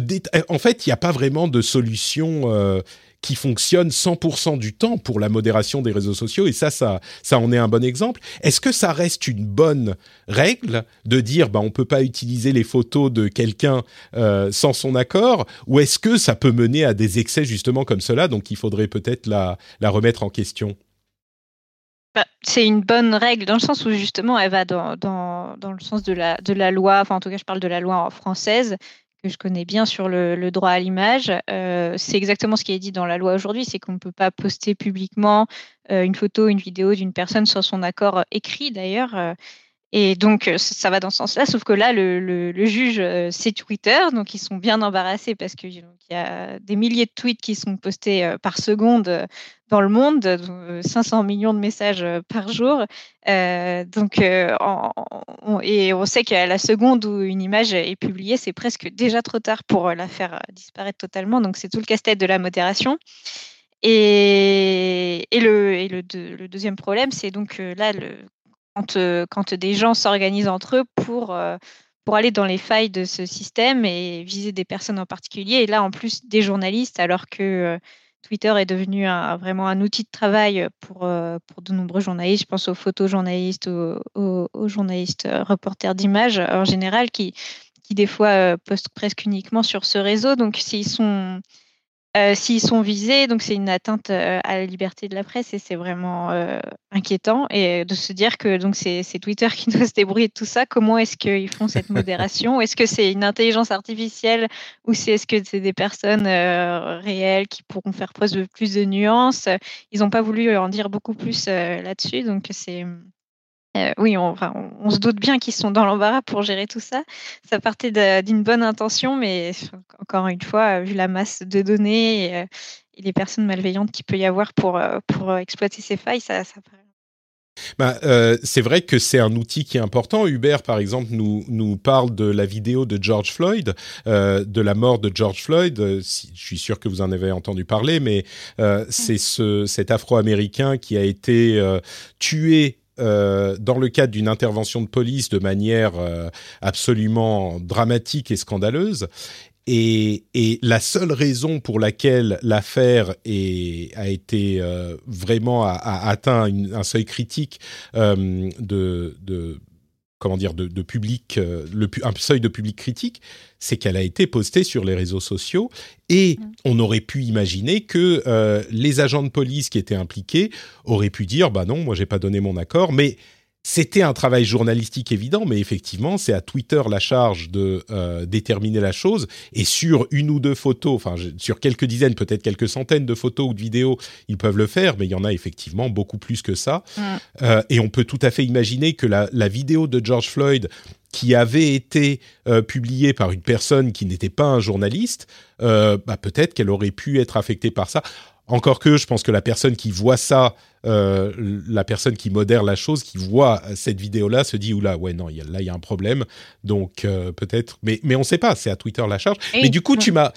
en fait, il n'y a pas vraiment de solution euh, qui fonctionne 100% du temps pour la modération des réseaux sociaux, et ça, ça, ça en est un bon exemple. Est-ce que ça reste une bonne règle de dire, bah, on peut pas utiliser les photos de quelqu'un sans son accord, ou est-ce que ça peut mener à des excès justement comme cela, donc il faudrait peut-être la remettre en question? Bah, c'est une bonne règle dans le sens où justement elle va dans, dans, dans, le sens de la, de la loi, enfin en tout cas je parle de la loi française que je connais bien sur le, droit à l'image. Euh, c'est exactement ce qui est dit dans la loi aujourd'hui, c'est qu'on ne peut pas poster publiquement euh, une photo, une vidéo d'une personne sans son accord écrit d'ailleurs. Euh, et donc, ça va dans ce sens-là, sauf que là, le, juge, c'est Twitter, donc ils sont bien embarrassés parce qu'il y a des milliers de tweets qui sont postés par seconde dans le monde, 500 millions de messages par jour. Euh, donc, et on sait qu'à la seconde où une image est publiée, c'est presque déjà trop tard pour la faire disparaître totalement. Donc, c'est tout le casse-tête de la modération. Et le, le, deuxième problème, c'est donc là, le, quand, quand, des gens s'organisent entre eux pour, pour aller dans les failles de ce système et viser des personnes en particulier. Et là, en plus, des journalistes, alors que Twitter est devenu vraiment un outil de travail pour, pour de nombreux journalistes. Je pense aux photojournalistes, aux, aux, journalistes reporters d'images en général, qui, qui des fois postent presque uniquement sur ce réseau. Donc, s'ils sont euh, s'ils sont visés, donc c'est une atteinte euh, à la liberté de la presse et c'est vraiment euh, inquiétant. Et de se dire que donc c'est Twitter qui doit se débrouiller de tout ça. Comment est-ce qu'ils font cette modération? Est-ce que c'est une intelligence artificielle ou c'est est-ce que c'est des personnes réelles qui pourront faire preuve de plus de nuances? Ils n'ont pas voulu en dire beaucoup plus là-dessus, donc c'est euh, oui, on, se doute bien qu'ils sont dans l'embarras pour gérer tout ça. Ça partait d'une bonne intention, mais encore une fois, vu la masse de données et, euh, les personnes malveillantes qu'il peut y avoir pour, euh, pour exploiter ces failles, ça, ça paraît bah, c'est vrai que c'est un outil qui est important. Hubert, par exemple, nous, nous parle de la vidéo de George Floyd, de la mort de George Floyd. je suis sûr que vous en avez entendu parler, mais c'est ce, cet Afro-Américain qui a été tué euh, dans le cadre d'une intervention de police de manière euh, absolument dramatique et scandaleuse. Et, la seule raison pour laquelle l'affaire a été euh, vraiment a, atteint un seuil critique de comment dire, de, public, euh, le, un seuil de public critique, c'est qu'elle a été postée sur les réseaux sociaux et mm. on aurait pu imaginer que euh, les agents de police qui étaient impliqués auraient pu dire, bah non, moi j'ai pas donné mon accord, mais c'était un travail journalistique évident, mais effectivement, c'est à Twitter la charge de euh, déterminer la chose. Et sur une ou deux photos, enfin sur quelques dizaines, peut-être quelques centaines de photos ou de vidéos, ils peuvent le faire, mais il y en a effectivement beaucoup plus que ça. Mm. Euh, et on peut tout à fait imaginer que la, la vidéo de George Floyd qui avait été euh, publiée par une personne qui n'était pas un journaliste, euh, bah, peut-être qu'elle aurait pu être affectée par ça. Encore que je pense que la personne qui voit ça, euh, la personne qui modère la chose, qui voit cette vidéo-là, se dit oula, ouais non, là il y a un problème. Donc euh, peut-être, mais mais on ne sait pas. C'est à Twitter la charge. mais du coup, tu m'as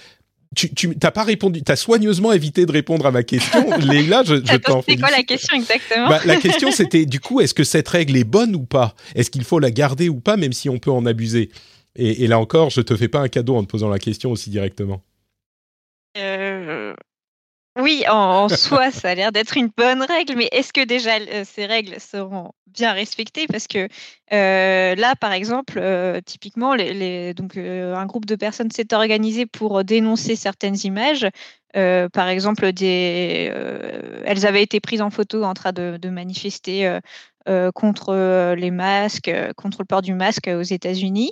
tu, tu t'as pas répondu, t'as soigneusement évité de répondre à ma question. Léla, je, je t'en C'est quoi la question exactement bah, La question c'était du coup, est-ce que cette règle est bonne ou pas? Est-ce qu'il faut la garder ou pas, même si on peut en abuser? Et, et, là encore, je te fais pas un cadeau en te posant la question aussi directement. Euh, oui, en, soi, ça a l'air d'être une bonne règle, mais est-ce que déjà euh, ces règles seront bien respectées? Parce que euh, là, par exemple, euh, typiquement, un groupe de personnes s'est organisé pour dénoncer certaines images. par exemple, elles avaient été prises en photo en train de manifester contre les masques, contre le port du masque aux États-Unis.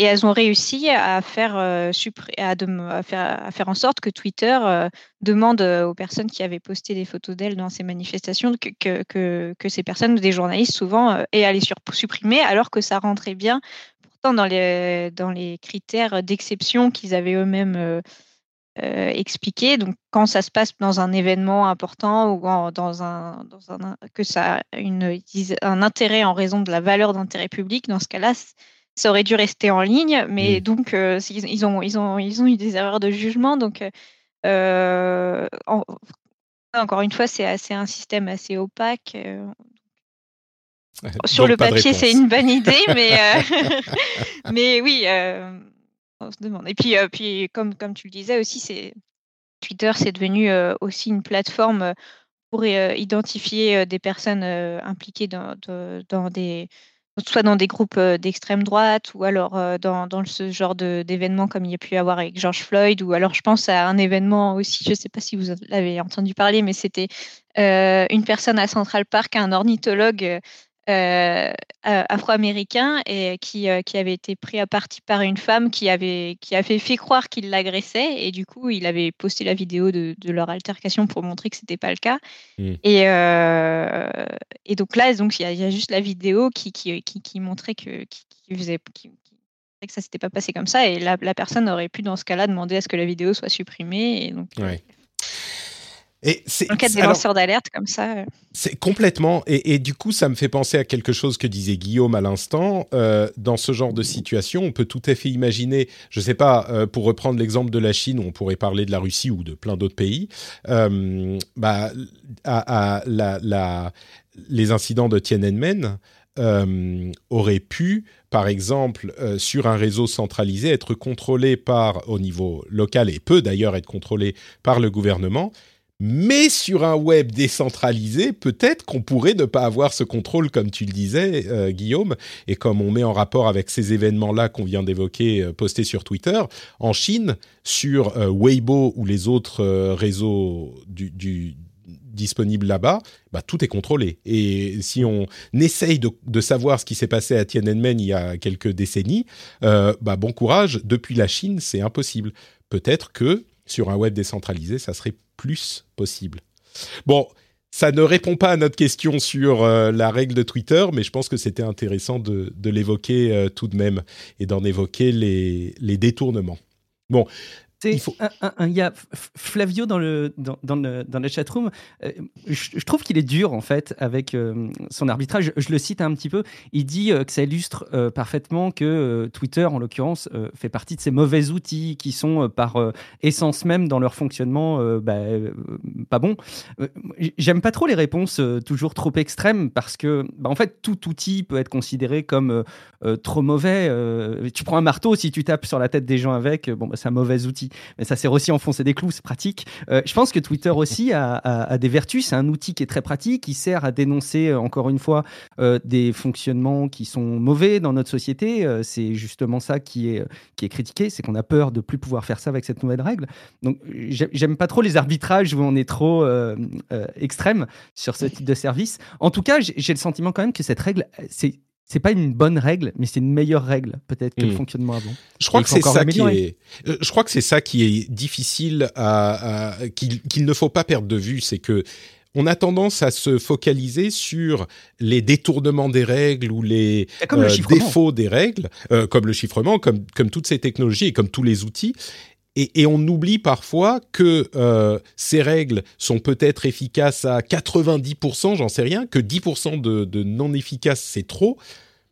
Et elles ont réussi à faire, euh, à, faire, à faire, en sorte que Twitter euh, demande euh, aux personnes qui avaient posté des photos d'elles dans ces manifestations que, que, ces personnes, des journalistes souvent, aient à les supprimer alors que ça rentrait bien pourtant dans les, dans les critères d'exception qu'ils avaient eux-mêmes expliqués. Donc quand ça se passe dans un événement important ou dans, un, dans un, que ça a une, un intérêt en raison de la valeur d'intérêt public, dans ce cas-là, ça aurait dû rester en ligne, mais mm. donc euh, ils, ont, ils, ont, ils ont eu des erreurs de jugement. Donc, euh, encore une fois, c'est un système assez opaque. Euh. Sur le papier, c'est une bonne idée, mais, mais oui, on se demande. Et puis, puis comme, comme tu le disais aussi, Twitter, c'est devenu aussi une plateforme pour identifier des personnes impliquées dans, dans des soit dans des groupes euh, d'extrême droite ou alors euh, dans, ce genre d'événements comme il y a pu y avoir avec George Floyd ou alors je pense à un événement aussi, je ne sais pas si vous l'avez entendu parler, mais c'était euh, une personne à Central Park, un ornithologue euh, afro-américain et qui, euh, qui, avait été pris à partie par une femme qui avait, qui avait fait croire qu'il l'agressait et du coup il avait posté la vidéo de, de leur altercation pour montrer que c'était pas le cas. Hmm. Et, euh, et donc là, donc il y, a juste la vidéo qui, qui, qui, montrait que qui, faisait que ça s'était pas passé comme ça et la, la, personne aurait pu dans ce cas-là demander à ce que la vidéo soit supprimée et donc. Et en cas des lanceurs d'alerte comme ça. Euh. C'est complètement. Et, et, du coup, ça me fait penser à quelque chose que disait Guillaume à l'instant. Euh, dans ce genre de situation, on peut tout à fait imaginer, je ne sais pas, euh, pour reprendre l'exemple de la Chine, on pourrait parler de la Russie ou de plein d'autres pays, euh, bah, à, à la, la, les incidents de Tiananmen. Auraient pu, par exemple, sur un réseau centralisé, être contrôlés par, au niveau local, et peut d'ailleurs être contrôlés par le gouvernement, Mais sur un web décentralisé, peut-être qu'on pourrait ne pas avoir ce contrôle, comme tu le disais, euh, Guillaume, et comme on met en rapport avec ces événements-là qu'on vient d'évoquer, euh, postés sur Twitter. En Chine, sur euh, Weibo ou les autres réseaux du, disponibles là-bas, bah, tout est contrôlé. Et si on essaye de, savoir ce qui s'est passé à Tiananmen il y a quelques décennies, bah, bon courage. Depuis la Chine, c'est impossible. Peut-être que sur un web décentralisé, ça serait plus possible. Bon, ça ne répond pas à notre question sur euh, la règle de Twitter, mais je pense que c'était intéressant de, l'évoquer euh, tout de même et d'en évoquer les, les détournements. Bon, il, faut... un, y a Flavio dans le, dans, dans le, dans le chatroom. Euh, je, trouve qu'il est dur, en fait, avec euh, son arbitrage. Je, le cite un petit peu. Il dit euh, que ça illustre parfaitement que Twitter, en l'occurrence, fait partie de ces mauvais outils qui sont, par essence même, dans leur fonctionnement, bah, pas bons. J'aime pas trop les réponses toujours trop extrêmes parce que, bah, en fait, tout outil peut être considéré comme trop mauvais. tu prends un marteau, si tu tapes sur la tête des gens avec, bon, bah, c'est un mauvais outil mais ça sert aussi à enfoncer des clous, c'est pratique. Euh, je pense que Twitter aussi a, des vertus. C'est un outil qui est très pratique, qui sert à dénoncer, euh, encore une fois, euh, des fonctionnements qui sont mauvais dans notre société. c'est justement ça qui est, qui est critiqué, c'est qu'on a peur de plus pouvoir faire ça avec cette nouvelle règle. Donc, j'aime pas trop les arbitrages où on est trop extrême sur ce type de service. En tout cas, j'ai le sentiment quand même que cette règle, c'est c'est pas une bonne règle, mais c'est une meilleure règle peut-être que le hmm. fonctionnement avant. Je crois que c'est ça qui est. Euh, je crois que c'est ça qui est difficile à, qu'il ne faut pas perdre de vue, c'est que on a tendance à se focaliser sur les détournements des règles ou les euh, défauts des règles, euh, comme le chiffrement, comme, comme toutes ces technologies et comme tous les outils. Et, on oublie parfois que euh, ces règles sont peut-être efficaces à 90%, j'en sais rien, que 10% de, non efficaces, c'est trop,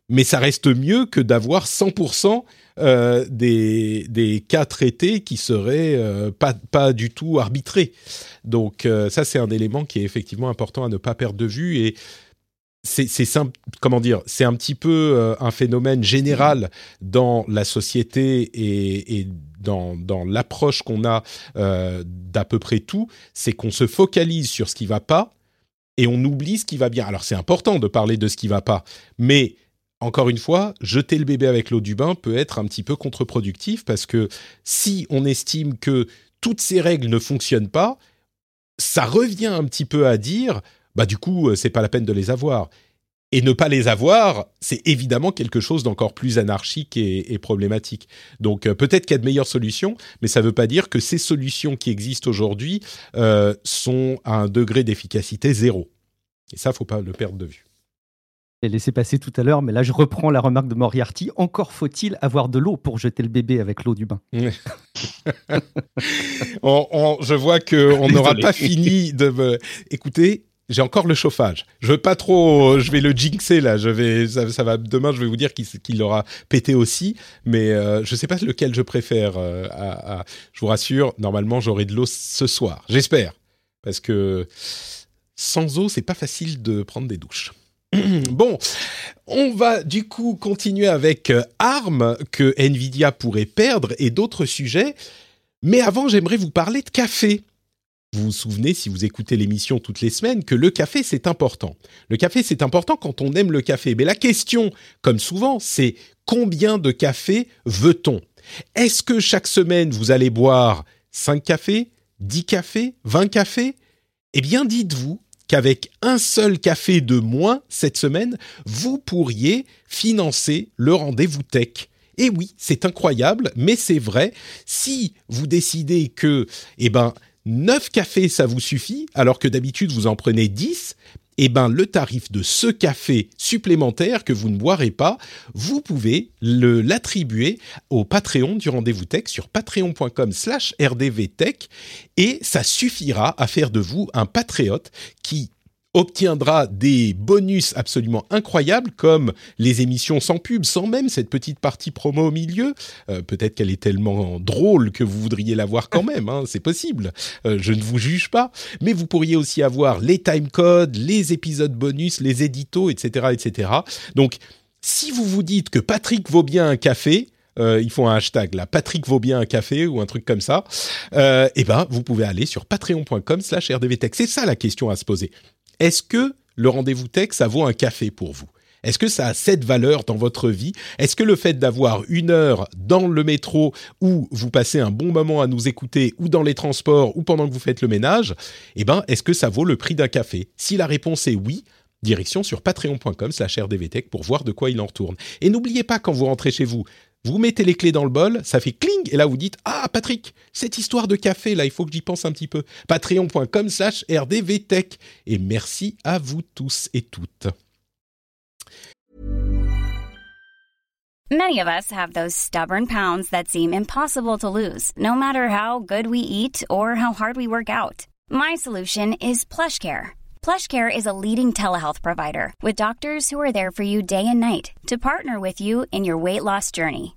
mais ça reste mieux que d'avoir 100% euh, des, cas traités qui seraient euh, pas, du tout arbitrés. Donc ça, c'est un élément qui est effectivement important à ne pas perdre de vue. Et c'est comment dire, c'est un petit peu un phénomène général dans la société et, dans, l'approche qu'on a euh, d'à peu près tout, c'est qu'on se focalise sur ce qui va pas et on oublie ce qui va bien. Alors c'est important de parler de ce qui va pas, mais encore une fois, jeter le bébé avec l'eau du bain peut être un petit peu contre-productif parce que si on estime que toutes ces règles ne fonctionnent pas, ça revient un petit peu à dire bah du coup, euh, c'est pas la peine de les avoir. Et ne pas les avoir, c'est évidemment quelque chose d'encore plus anarchique et, problématique. Donc euh, peut-être qu'il y a de meilleures solutions, mais ça ne veut pas dire que ces solutions qui existent aujourd'hui euh, sont à un degré d'efficacité zéro. Et ça, faut pas le perdre de vue. J'ai laissé passer tout à l'heure, mais là je reprends la remarque de Moriarty. Encore faut-il avoir de l'eau pour jeter le bébé avec l'eau du bain. je vois qu'on n'aura pas fini de me... Écoutez, j'ai encore le chauffage. Je veux pas trop, je vais le jinxer là. Je vais, ça, va demain. Je vais vous dire qu'il aura pété aussi, mais euh, je sais pas lequel je préfère. Euh, je vous rassure, normalement j'aurai de l'eau ce soir. J'espère, parce que sans eau c'est pas facile de prendre des douches. bon, on va du coup continuer avec euh, ARM que Nvidia pourrait perdre et d'autres sujets. Mais avant, j'aimerais vous parler de café. Vous vous souvenez, si vous écoutez l'émission toutes les semaines, que le café, c'est important. Le café, c'est important quand on aime le café. Mais la question, comme souvent, c'est combien de café veut-on? Est-ce que chaque semaine, vous allez boire 5 cafés, 10 cafés, 20 cafés? Eh bien, dites-vous qu'avec un seul café de moins cette semaine, vous pourriez financer le rendez-vous tech. Et oui, c'est incroyable, mais c'est vrai. Si vous décidez que, eh ben, 9 cafés, ça vous suffit, alors que d'habitude vous en prenez 10, eh ben, le tarif de ce café supplémentaire que vous ne boirez pas, vous pouvez l'attribuer au Patreon du Rendez-vous Tech sur patreon.com slash rdvtech. Et ça suffira à faire de vous un patriote qui obtiendra des bonus absolument incroyables comme les émissions sans pub, sans même cette petite partie promo au milieu. Euh, peut-être qu'elle est tellement drôle que vous voudriez la voir quand même, hein, c'est possible. Euh, je ne vous juge pas. Mais vous pourriez aussi avoir les timecodes, les épisodes bonus, les éditos, etc., etc. Donc, si vous vous dites que Patrick vaut bien un café, euh, ils font un hashtag là, Patrick vaut bien un café ou un truc comme ça. Et ben, vous pouvez aller sur patreon.com/slash rdvtech. C'est ça la question à se poser. Est-ce que le rendez-vous tech, ça vaut un café pour vous? Est-ce que ça a cette valeur dans votre vie? Est-ce que le fait d'avoir une heure dans le métro où vous passez un bon moment à nous écouter, ou dans les transports, ou pendant que vous faites le ménage, eh ben, est-ce que ça vaut le prix d'un café? Si la réponse est oui, direction sur patreon.com slash rdvtech pour voir de quoi il en retourne. Et n'oubliez pas quand vous rentrez chez vous, vous mettez les clés dans le bol, ça fait cling, et là vous dites Ah, Patrick, cette histoire de café, là, il faut que j'y pense un petit peu. Patreon.com slash rdvtech. Et merci à vous tous et toutes. Many of us have those stubborn pounds that seem impossible to lose, no matter how good we eat or how hard we work out. My solution is PlushCare. PlushCare is a leading telehealth provider with doctors who are there for you day and night to partner with you in your weight loss journey.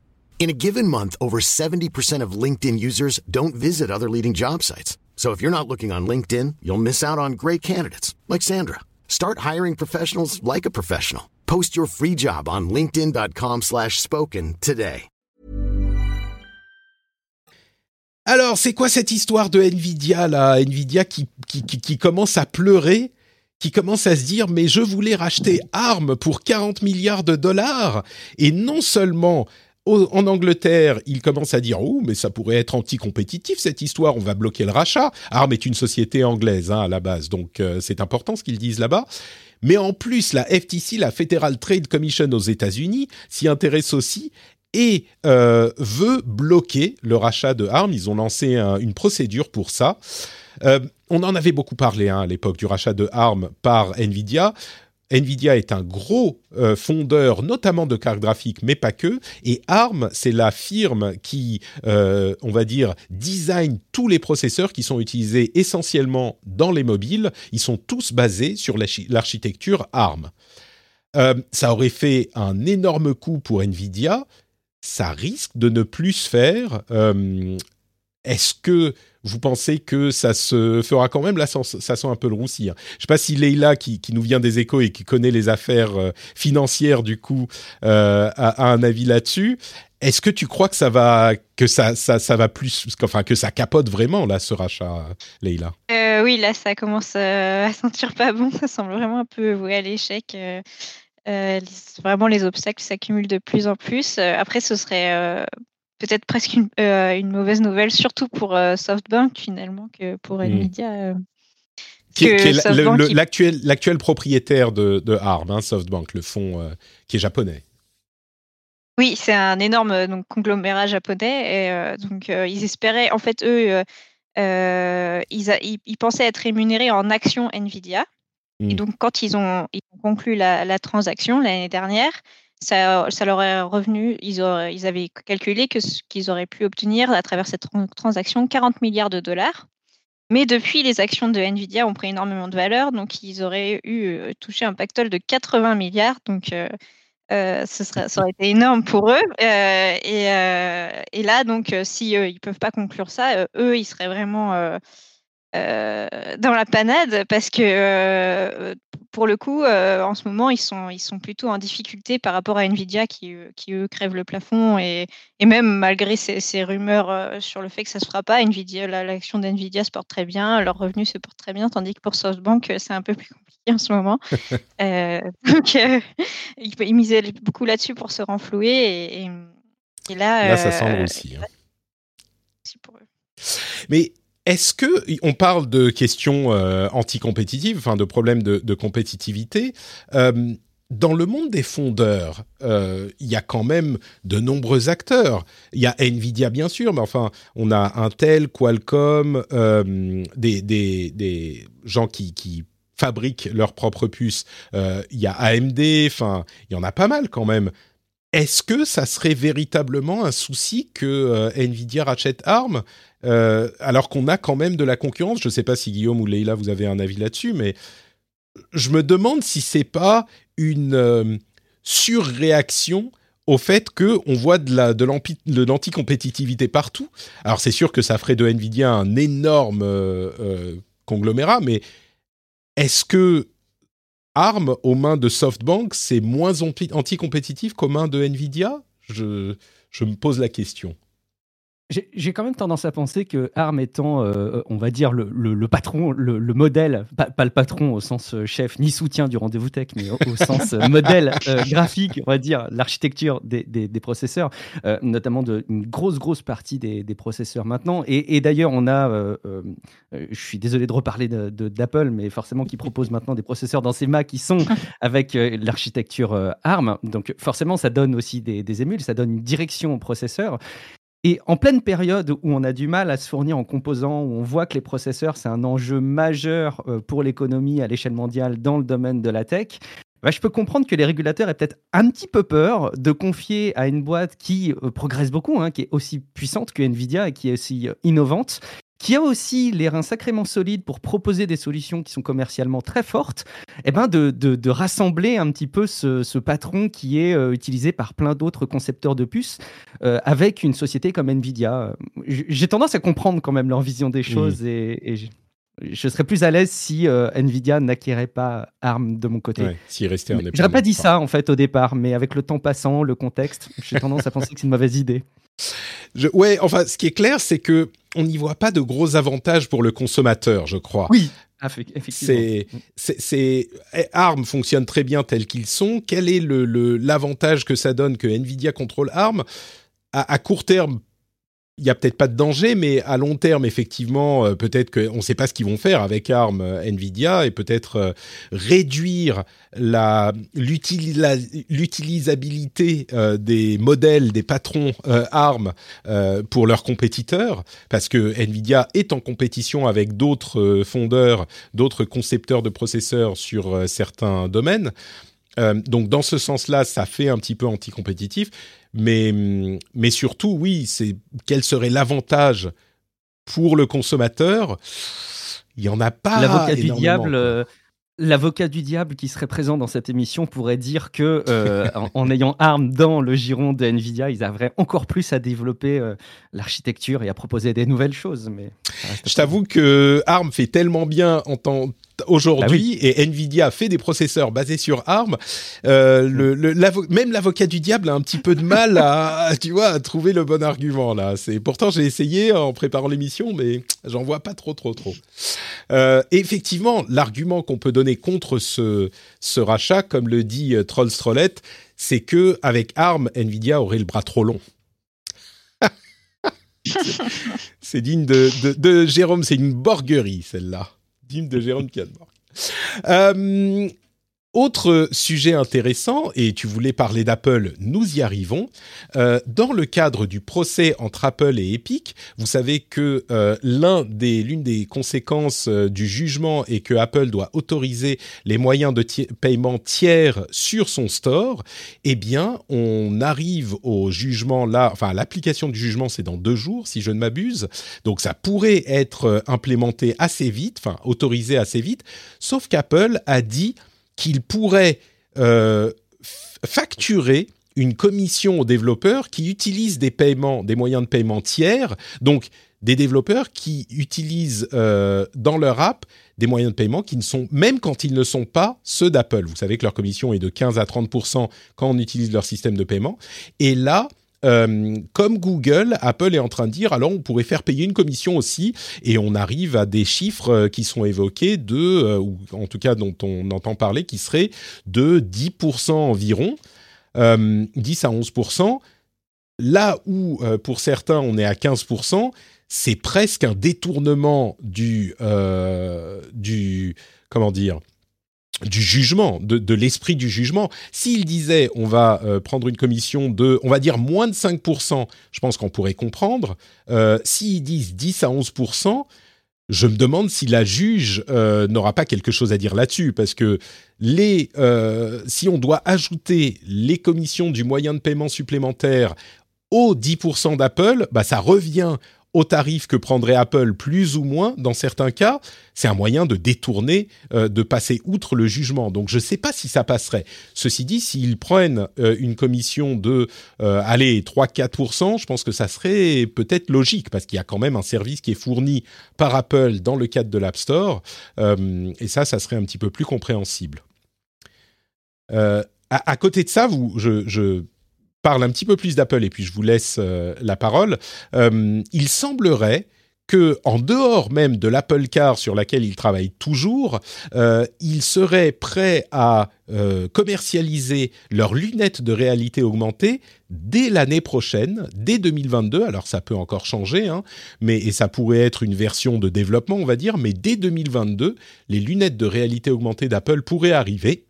In a given month, over 70% of LinkedIn users don't visit other leading job sites. So if you're not looking on LinkedIn, you'll miss out on great candidates like Sandra. Start hiring professionals like a professional. Post your free job on linkedin.com slash spoken today. Alors, c'est quoi cette histoire de Nvidia, là? Nvidia qui, qui commence à pleurer qui commence à se dire mais je voulais racheter ARM pour 40 milliards de dollars et non seulement en Angleterre, ils commencent à dire oh mais ça pourrait être anti-compétitif cette histoire, on va bloquer le rachat. ARM est une société anglaise hein, à la base, donc euh, c'est important ce qu'ils disent là-bas. Mais en plus, la FTC, la Federal Trade Commission aux États-Unis, s'y intéresse aussi et euh, veut bloquer le rachat de ARM. Ils ont lancé une procédure pour ça. Euh, on en avait beaucoup parlé hein, à l'époque du rachat de ARM par Nvidia. Nvidia est un gros euh, fondeur, notamment de cartes graphiques, mais pas que. Et ARM, c'est la firme qui, euh, on va dire, design tous les processeurs qui sont utilisés essentiellement dans les mobiles. Ils sont tous basés sur l'architecture ARM. Euh, ça aurait fait un énorme coup pour Nvidia. Ça risque de ne plus se faire. Est-ce que vous pensez que ça se fera quand même? Là, ça, sent un peu le roussi. Hein. Je ne sais pas si Leïla, qui, nous vient des échos et qui connaît les affaires euh, financières du coup, euh, a, un avis là-dessus. Est-ce que tu crois que ça va que ça ça, va plus enfin que ça capote vraiment là ce rachat Leïla? Euh, Oui là ça commence à sentir pas bon ça semble vraiment un peu voué à l'échec vraiment les obstacles s'accumulent de plus en plus après ce serait peut-être presque euh, une, mauvaise nouvelle, surtout pour euh, SoftBank finalement que pour hmm. Nvidia. Euh, qui, est l'actuel propriétaire de, ARM, hein, SoftBank, le fonds qui est japonais. Oui, c'est un énorme donc, conglomérat japonais. Et, donc, ils espéraient, en fait, eux, ils, pensaient être rémunérés en actions Nvidia. Et hmm. donc, quand ils ont, conclu la transaction l'année dernière, ça, leur est revenu, ils, avaient calculé que qu'ils auraient pu obtenir à travers cette transaction 40 milliards de dollars. Mais depuis, les actions de Nvidia ont pris énormément de valeur, donc ils auraient eu euh, touché un pactole de 80 milliards. Donc, euh, euh, ce serait, ça aurait été énorme pour eux. et, et, là, donc, si ils peuvent pas conclure ça, eux, ils seraient vraiment euh, dans la panade parce que euh, pour le coup, euh, en ce moment, ils sont, ils sont plutôt en difficulté par rapport à Nvidia qui, qui eux, crèvent le plafond et, et même malgré ces, ces rumeurs sur le fait que ça ne se fera pas, Nvidia, l'action d'Nvidia se porte très bien, leurs revenus se portent très bien, tandis que pour SoftBank, c'est un peu plus compliqué en ce moment. donc, ils, misaient beaucoup là-dessus pour se renflouer et, et, là, là, ça semble aussi. Hein. Pour eux. Mais est-ce que on parle de questions euh, anticompétitives, enfin de problèmes de, compétitivité euh, dans le monde des fondeurs, euh, il y a quand même de nombreux acteurs. Il y a Nvidia bien sûr, mais enfin, on a Intel, Qualcomm, des, des, gens qui, qui fabriquent leurs propres puces. il y a AMD, enfin, il y en a pas mal quand même. Est-ce que ça serait véritablement un souci que Nvidia rachète ARM alors qu'on a quand même de la concurrence? Je ne sais pas si Guillaume ou Leïla vous avez un avis là-dessus, mais je me demande si c'est pas une surréaction au fait qu'on voit de de l'anti-compétitivité partout. Alors c'est sûr que ça ferait de Nvidia un énorme euh, euh, conglomérat, mais est-ce que ARM aux mains de SoftBank c'est moins anti-compétitif qu'aux mains de Nvidia? Je, je me pose la question. J'ai quand même tendance à penser que ARM étant, euh, on va dire, le, patron, le, modèle, pas, le patron au sens euh, chef ni soutien du rendez-vous tech, mais au, sens euh, modèle graphique, on va dire, l'architecture des, processeurs, notamment de, une grosse, grosse partie des, processeurs maintenant. Et, d'ailleurs, on a, je suis désolé de reparler d'Apple, mais forcément, qui propose maintenant des processeurs dans ces Mac qui sont avec l'architecture ARM. Donc, forcément, ça donne aussi des, des émules, ça donne une direction au processeur. Et en pleine période où on a du mal à se fournir en composants, où on voit que les processeurs, c'est un enjeu majeur euh, pour l'économie à l'échelle mondiale dans le domaine de la tech, bah, je peux comprendre que les régulateurs aient peut-être un petit peu peur de confier à une boîte qui euh, progresse beaucoup, hein, qui est aussi puissante que Nvidia et qui est aussi euh, innovante, qui a aussi les reins sacrément solides pour proposer des solutions qui sont commercialement très fortes, eh ben de, de, rassembler un petit peu ce, patron qui est euh, utilisé par plein d'autres concepteurs de puces euh, avec une société comme Nvidia. J'ai tendance à comprendre quand même leur vision des choses et, je, serais plus à l'aise si euh, Nvidia n'acquérait pas ARM de mon côté. Ouais, S'il restait un J'aurais pas dit ça en fait au départ, mais avec le temps passant, le contexte, j'ai tendance à penser que c'est une mauvaise idée. Je, ouais, enfin, ce qui est clair, c'est que on n'y voit pas de gros avantages pour le consommateur, je crois. Oui. Effectivement. C'est, ARM fonctionne très bien tel qu'ils sont. Quel est le, l'avantage que ça donne que Nvidia contrôle ARM? À, à court terme il y a peut-être pas de danger, mais à long terme, effectivement, euh, peut-être qu'on ne sait pas ce qu'ils vont faire avec ARM euh, Nvidia et peut-être euh, réduire l'utilisabilité des modèles des patrons ARM pour leurs compétiteurs, parce que Nvidia est en compétition avec d'autres fondeurs, d'autres concepteurs de processeurs sur certains domaines. donc dans ce sens-là, ça fait un petit peu anti-compétitif. Mais, mais surtout, oui, c'est quel serait l'avantage pour le consommateur? Il y en a pas. L'avocat du diable. Euh, l'avocat du diable qui serait présent dans cette émission pourrait dire que euh, en, ayant ARM dans le giron de Nvidia, ils auraient encore plus à développer euh, l'architecture et à proposer des nouvelles choses. Mais je t'avoue que ARM fait tellement bien en tant aujourd'hui bah et Nvidia fait des processeurs basés sur ARM. Euh, le, même l'avocat du diable a un petit peu de mal à, tu vois, à trouver le bon argument là. C'est pourtant j'ai essayé en préparant l'émission, mais j'en vois pas trop, trop, trop. Euh, effectivement, l'argument qu'on peut donner contre ce, ce rachat, comme le dit euh, Troll Strollette, c'est que avec ARM, Nvidia aurait le bras trop long. c'est digne de, de, de Jérôme, c'est une borguerie celle-là de Jérôme Cadmore. Euh, autre sujet intéressant, et tu voulais parler d'Apple, nous y arrivons. Euh, dans le cadre du procès entre Apple et Epic, vous savez que euh, l'un des, l'une des conséquences euh, du jugement est que Apple doit autoriser les moyens de paiement tiers sur son store. Eh bien, on arrive au jugement là, enfin l'application du jugement, c'est dans deux jours, si je ne m'abuse. Donc ça pourrait être implémenté assez vite, enfin autorisé assez vite. Sauf qu'Apple a dit qu'il pourrait euh, facturer une commission aux développeurs qui utilisent des paiements, des moyens de paiement tiers, donc des développeurs qui utilisent euh, dans leur app des moyens de paiement qui ne sont, même quand ils ne sont pas ceux d'Apple. Vous savez que leur commission est de 15 à 30 quand on utilise leur système de paiement. Et là, euh, comme Google, Apple est en train de dire alors on pourrait faire payer une commission aussi et on arrive à des chiffres euh, qui sont évoqués de, euh, ou en tout cas dont on entend parler, qui seraient de 10% environ, 10 à 11%. Là où pour certains on est à 15%, c'est presque un détournement du, du comment dire, du jugement, de, l'esprit du jugement. S'il disait on va euh, prendre une commission de, on va dire moins de 5%, je pense qu'on pourrait comprendre. Euh, S'ils disent 10 à 11%, je me demande si la juge euh, n'aura pas quelque chose à dire là-dessus, parce que les, euh, si on doit ajouter les commissions du moyen de paiement supplémentaire aux 10% d'Apple, bah ça revient au tarif que prendrait Apple plus ou moins dans certains cas, c'est un moyen de détourner, euh, de passer outre le jugement. Donc je ne sais pas si ça passerait. Ceci dit, s'ils prennent euh, une commission de, euh, allez, 3-4%, je pense que ça serait peut-être logique parce qu'il y a quand même un service qui est fourni par Apple dans le cadre de l'App Store. et ça, ça serait un petit peu plus compréhensible. À, côté de ça, vous, je, je parle un petit peu plus d'Apple et puis je vous laisse euh, la parole. Euh, il semblerait que, en dehors même de l'Apple Car sur laquelle il travaille toujours, euh, ils seraient prêts à commercialiser leurs lunettes de réalité augmentée dès l'année prochaine, dès 2022. Alors ça peut encore changer, hein, mais et ça pourrait être une version de développement, on va dire, mais dès 2022, les lunettes de réalité augmentée d'Apple pourraient arriver.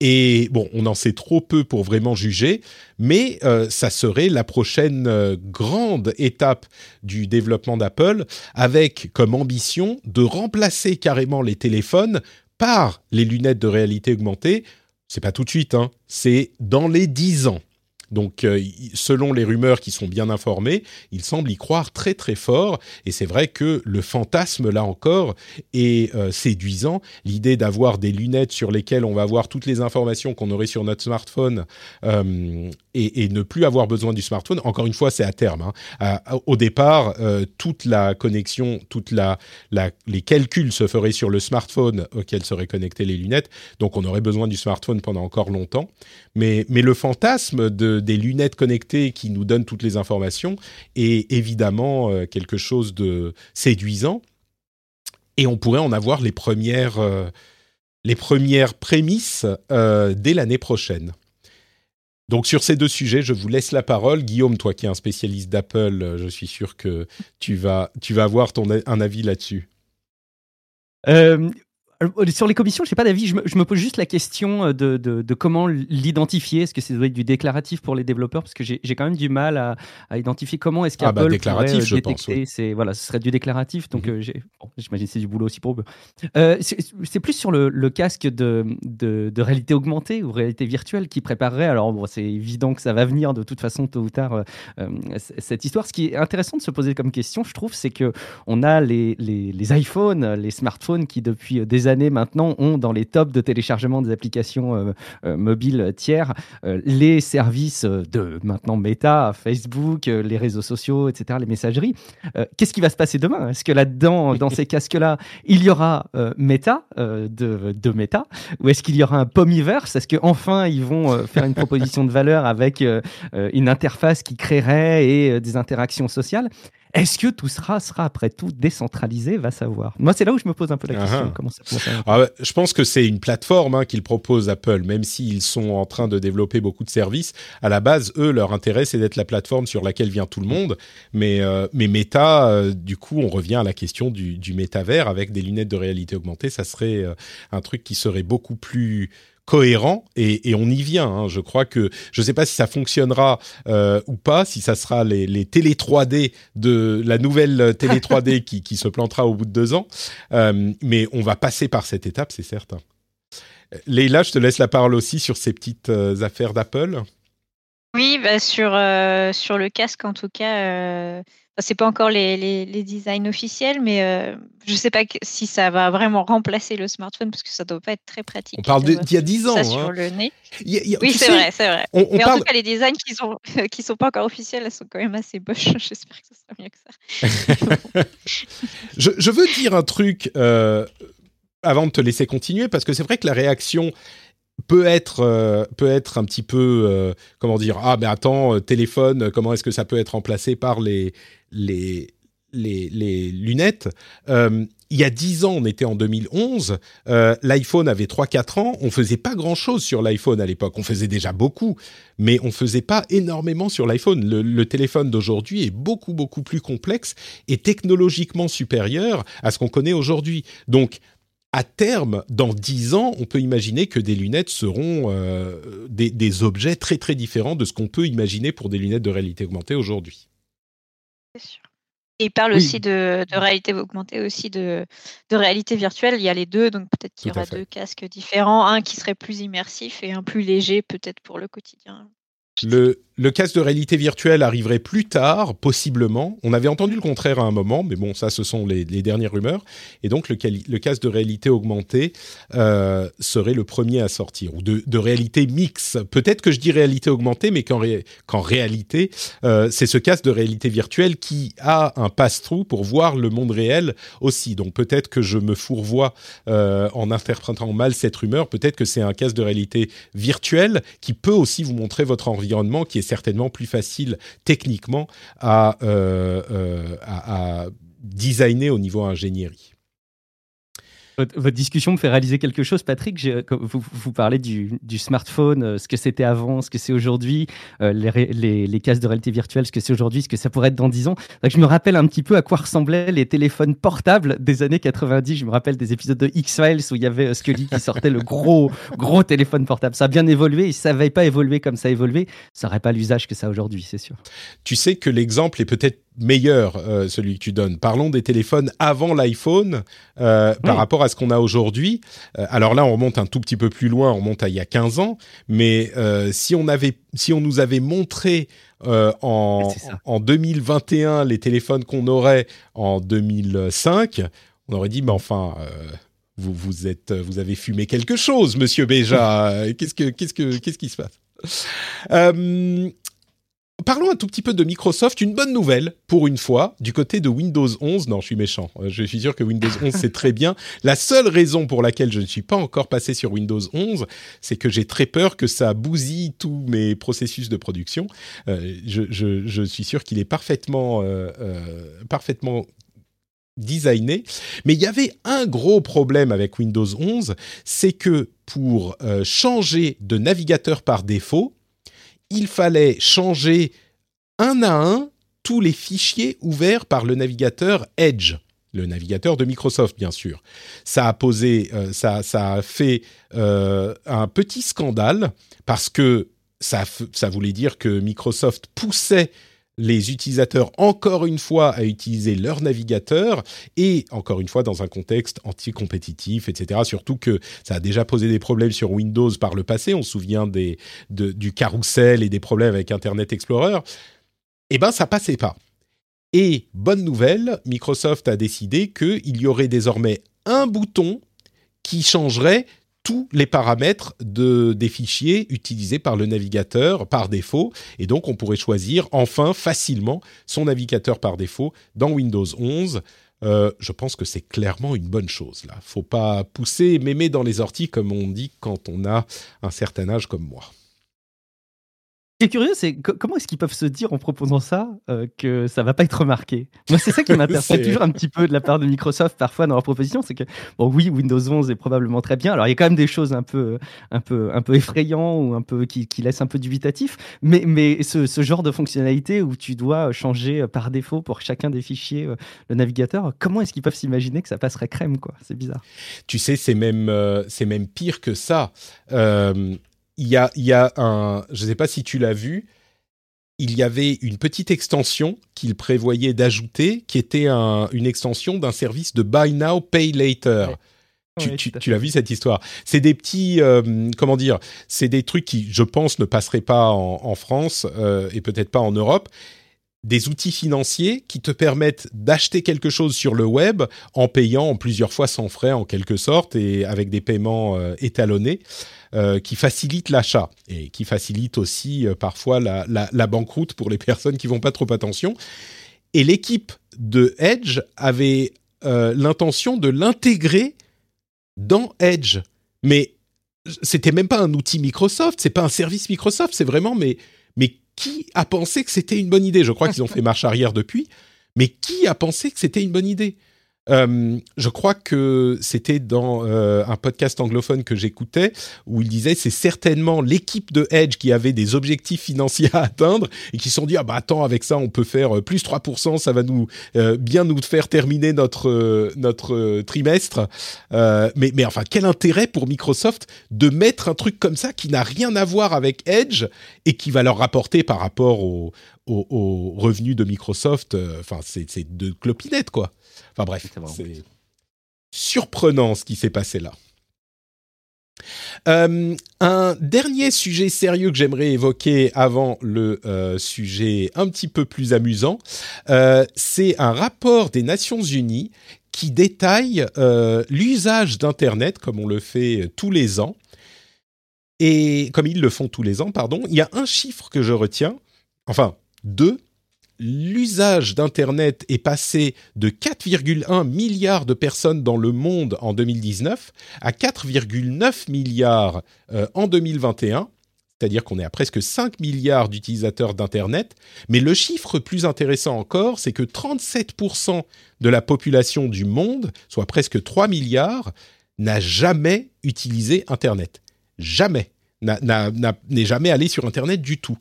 Et bon, on en sait trop peu pour vraiment juger, mais euh, ça serait la prochaine euh, grande étape du développement d'Apple, avec comme ambition de remplacer carrément les téléphones par les lunettes de réalité augmentée. C'est pas tout de suite, hein, c'est dans les dix ans. Donc, euh, selon les rumeurs qui sont bien informées, il semble y croire très très fort. Et c'est vrai que le fantasme, là encore, est euh, séduisant. L'idée d'avoir des lunettes sur lesquelles on va avoir toutes les informations qu'on aurait sur notre smartphone euh, et, ne plus avoir besoin du smartphone. Encore une fois, c'est à terme. Hein. au départ, toute la connexion, toute la, les calculs se feraient sur le smartphone auquel seraient connectées les lunettes. Donc, on aurait besoin du smartphone pendant encore longtemps. Mais, mais le fantasme de des lunettes connectées qui nous donnent toutes les informations est évidemment euh, quelque chose de séduisant. Et on pourrait en avoir les premières, euh, les premières prémices euh, dès l'année prochaine. Donc sur ces deux sujets, je vous laisse la parole. Guillaume, toi qui es un spécialiste d'Apple, je suis sûr que tu vas, tu vas avoir ton, un avis là-dessus. Sur les commissions, je n'ai pas d'avis. Je, me pose juste la question euh, de, comment l'identifier. Est-ce que c'est du déclaratif pour les développeurs? Parce que j'ai quand même du mal à, identifier comment est-ce qu'Apple ah bah, pourrait euh, détecter. C'est voilà, ce serait du déclaratif. Donc mhm. j'imagine c'est du boulot aussi pour eux. c'est plus sur le, casque de, de, réalité augmentée ou réalité virtuelle qui préparerait. Alors bon, c'est évident que ça va venir de toute façon tôt ou tard cette histoire. Ce qui est intéressant de se poser comme question, je trouve, c'est que on a les, les, les iPhones, les smartphones qui depuis des années maintenant ont dans les tops de téléchargement des applications euh, euh, mobiles tiers euh, les services de maintenant Meta, Facebook, les réseaux sociaux, etc., les messageries. Qu'est-ce qui va se passer demain? Est-ce que là-dedans, dans ces casques-là, il y aura Meta de, de, Meta? Ou est-ce qu'il y aura un Pomiverse? Est-ce qu'enfin ils vont faire une proposition de valeur avec une interface qui créerait et des interactions sociales? Est-ce que tout sera, sera après tout décentralisé Va savoir. Moi, c'est là où je me pose un peu la question. Comment ça, ah je pense que c'est une plateforme hein, qu'ils proposent Apple, même s'ils sont en train de développer beaucoup de services. À la base, eux, leur intérêt, c'est d'être la plateforme sur laquelle vient tout le monde. Mais, euh, mais Meta, euh, du coup, on revient à la question du, du métavers avec des lunettes de réalité augmentée. Ça serait euh, un truc qui serait beaucoup plus cohérent et, on y vient. Hein. Je crois que je ne sais pas si ça fonctionnera euh, ou pas, si ça sera les, les télé 3D de la nouvelle télé 3D qui, qui, se plantera au bout de deux ans, euh, mais on va passer par cette étape, c'est certain. Leïla, je te laisse la parole aussi sur ces petites euh, affaires d'Apple. Oui, bah sur, sur le casque en tout cas c'est pas encore les, les, designs officiels, mais euh, je sais pas si ça va vraiment remplacer le smartphone parce que ça doit pas être très pratique. On parle d'il y a 10 ans. Ça sur hein. le nez. oui, c'est vrai, c'est vrai. mais en tout cas, les designs qui sont qui sont pas encore officiels, elles sont quand même assez boches. J'espère que ça sera mieux que ça. je, je, veux dire un truc euh, avant de te laisser continuer parce que c'est vrai que la réaction peut être euh, peut être un petit peu euh, comment dire ah mais attends euh, téléphone comment est-ce que ça peut être remplacé par les les les, les lunettes? Il y a 10 ans, on était en 2011, l'iPhone avait 3-4 ans, on faisait pas grand-chose sur l'iPhone à l'époque, on faisait déjà beaucoup, mais on faisait pas énormément sur l'iPhone. Le, le, téléphone d'aujourd'hui est beaucoup, beaucoup plus complexe et technologiquement supérieur à ce qu'on connaît aujourd'hui. Donc, à terme, dans dix ans, on peut imaginer que des lunettes seront euh, des, objets très très différents de ce qu'on peut imaginer pour des lunettes de réalité augmentée aujourd'hui. C'est sûr. Et il parle aussi de, réalité augmentée, aussi de, de, réalité virtuelle. Il y a les deux, donc peut-être qu'il y aura deux casques différents, un qui serait plus immersif et un plus léger peut-être pour le quotidien. Le, le casque de réalité virtuelle arriverait plus tard, possiblement. On avait entendu le contraire à un moment, mais bon, ça, ce sont les, dernières rumeurs. Et donc, le, le casque de réalité augmentée euh, serait le premier à sortir, ou de, réalité mix. Peut-être que je dis réalité augmentée, mais qu'en réalité, euh, c'est ce casque de réalité virtuelle qui a un passe-trou pour voir le monde réel aussi. Donc, peut-être que je me fourvoie euh, en interprétant mal cette rumeur. Peut-être que c'est un casque de réalité virtuelle qui peut aussi vous montrer votre environnement qui est certainement plus facile techniquement à, euh, euh, à designer au niveau ingénierie. Votre, discussion me fait réaliser quelque chose, Patrick. Vous, parlez du, smartphone, euh, ce que c'était avant, ce que c'est aujourd'hui, euh, les, les, cases de réalité virtuelle, ce que c'est aujourd'hui, ce que ça pourrait être dans 10 ans. je me rappelle un petit peu à quoi ressemblaient les téléphones portables des années 90. Je me rappelle des épisodes de X-Files où il y avait euh, Scully qui sortait le gros, gros téléphone portable. Ça a bien évolué. Ça n'avait pas évolué comme ça a évolué. Ça n'aurait pas l'usage que ça a aujourd'hui, c'est sûr. Tu sais que l'exemple est peut-être meilleur, euh, celui que tu donnes. Parlons des téléphones avant l'iPhone euh, par rapport à ce qu'on a aujourd'hui. Euh, alors là, on remonte un tout petit peu plus loin, on remonte à il y a 15 ans, mais si on avait, si on nous avait montré en, en 2021 les téléphones qu'on aurait en 2005, on aurait dit, mais enfin. vous, vous êtes, vous avez fumé quelque chose, Monsieur Béja. qu'est-ce que, qu'est-ce que, qu'est-ce qui se passe? Parlons un tout petit peu de Microsoft. Une bonne nouvelle, pour une fois, du côté de Windows 11. Non, je suis méchant. Euh, je suis sûr que Windows 11, c'est très bien. La seule raison pour laquelle je ne suis pas encore passé sur Windows 11, c'est que j'ai très peur que ça bousille tous mes processus de production. Euh, je, suis sûr qu'il est parfaitement, euh, parfaitement designé. Mais il y avait un gros problème avec Windows 11, c'est que pour changer de navigateur par défaut, il fallait changer un à un tous les fichiers ouverts par le navigateur Edge le navigateur de Microsoft, bien sûr. Ça a posé, euh, ça, a fait euh, un petit scandale parce que ça, ça voulait dire que Microsoft poussait les utilisateurs encore une fois à utiliser leur navigateur et encore une fois dans un contexte anti-compétitif, etc. Surtout que ça a déjà posé des problèmes sur Windows par le passé. On se souvient du carrousel et des problèmes avec Internet Explorer. Eh ben, ça passait pas. Et bonne nouvelle, Microsoft a décidé qu'il y aurait désormais un bouton qui changerait tous les paramètres de, des fichiers utilisés par le navigateur par défaut. Et donc, on pourrait choisir enfin facilement son navigateur par défaut dans Windows 11. Euh, je pense que c'est clairement une bonne chose. Là, faut pas pousser mémé dans les orties comme on dit quand on a un certain âge comme moi. Ce qui est curieux, c'est comment est-ce qu'ils peuvent se dire en proposant ça euh, que ça va pas être remarqué? Moi, c'est ça qui m'interpelle toujours un petit peu de la part de Microsoft parfois dans leur proposition, c'est que bon, oui, Windows 11 est probablement très bien. Alors, il y a quand même des choses un peu, un peu, un peu effrayantes ou un peu qui, qui laissent un peu dubitatif, mais, mais ce, ce, genre de fonctionnalité où tu dois changer par défaut pour chacun des fichiers euh, le navigateur, comment est-ce qu'ils peuvent s'imaginer que ça passerait crème quoi? C'est bizarre. Tu sais, c'est même, euh, c'est même pire que ça. Il y a, y a un, je ne sais pas si tu l'as vu, il y avait une petite extension qu'il prévoyait d'ajouter, qui était une extension d'un service de Buy Now, Pay Later. Tu, l'as vu cette histoire? C'est des petits, euh, comment dire? C'est des trucs qui, je pense, ne passeraient pas en, France euh, et peut-être pas en Europe. Des outils financiers qui te permettent d'acheter quelque chose sur le web en payant en plusieurs fois sans frais, en quelque sorte, et avec des paiements euh, étalonnés. Euh, qui facilite l'achat et qui facilite aussi euh, parfois la, banqueroute pour les personnes qui vont pas trop attention. Et l'équipe de Edge avait euh, l'intention de l'intégrer dans Edge, mais c'était même pas un outil Microsoft, c'est pas un service Microsoft, c'est vraiment mais mais qui a pensé que c'était une bonne idée? Je crois qu'ils ont fait marche arrière depuis, mais qui a pensé que c'était une bonne idée? Euh, je crois que c'était dans euh, un podcast anglophone que j'écoutais où il disait c'est certainement l'équipe de Edge qui avait des objectifs financiers à atteindre et qui se sont dit ah bah attends avec ça on peut faire euh, plus 3% ça va nous bien nous faire terminer notre notre trimestre mais mais enfin quel intérêt pour Microsoft de mettre un truc comme ça qui n'a rien à voir avec Edge et qui va leur rapporter par rapport au aux, revenus de Microsoft. Enfin, c'est de clopinette, quoi. Enfin bref, c'est surprenant ce qui s'est passé là. Euh, un dernier sujet sérieux que j'aimerais évoquer avant le euh, sujet un petit peu plus amusant, euh, c'est un rapport des Nations Unies qui détaille l'usage d'Internet comme on le fait tous les ans. Et comme ils le font tous les ans, pardon, il y a un chiffre que je retiens, enfin deux, l'usage d'Internet est passé de 4,1 milliards de personnes dans le monde en 2019 à 4,9 milliards euh, en 2021. C'est-à-dire qu'on est à presque 5 milliards d'utilisateurs d'Internet. Mais le chiffre plus intéressant encore, c'est que 37% de la population du monde, soit presque 3 milliards, n'a jamais utilisé Internet. Jamais. N'est jamais allé sur Internet du tout.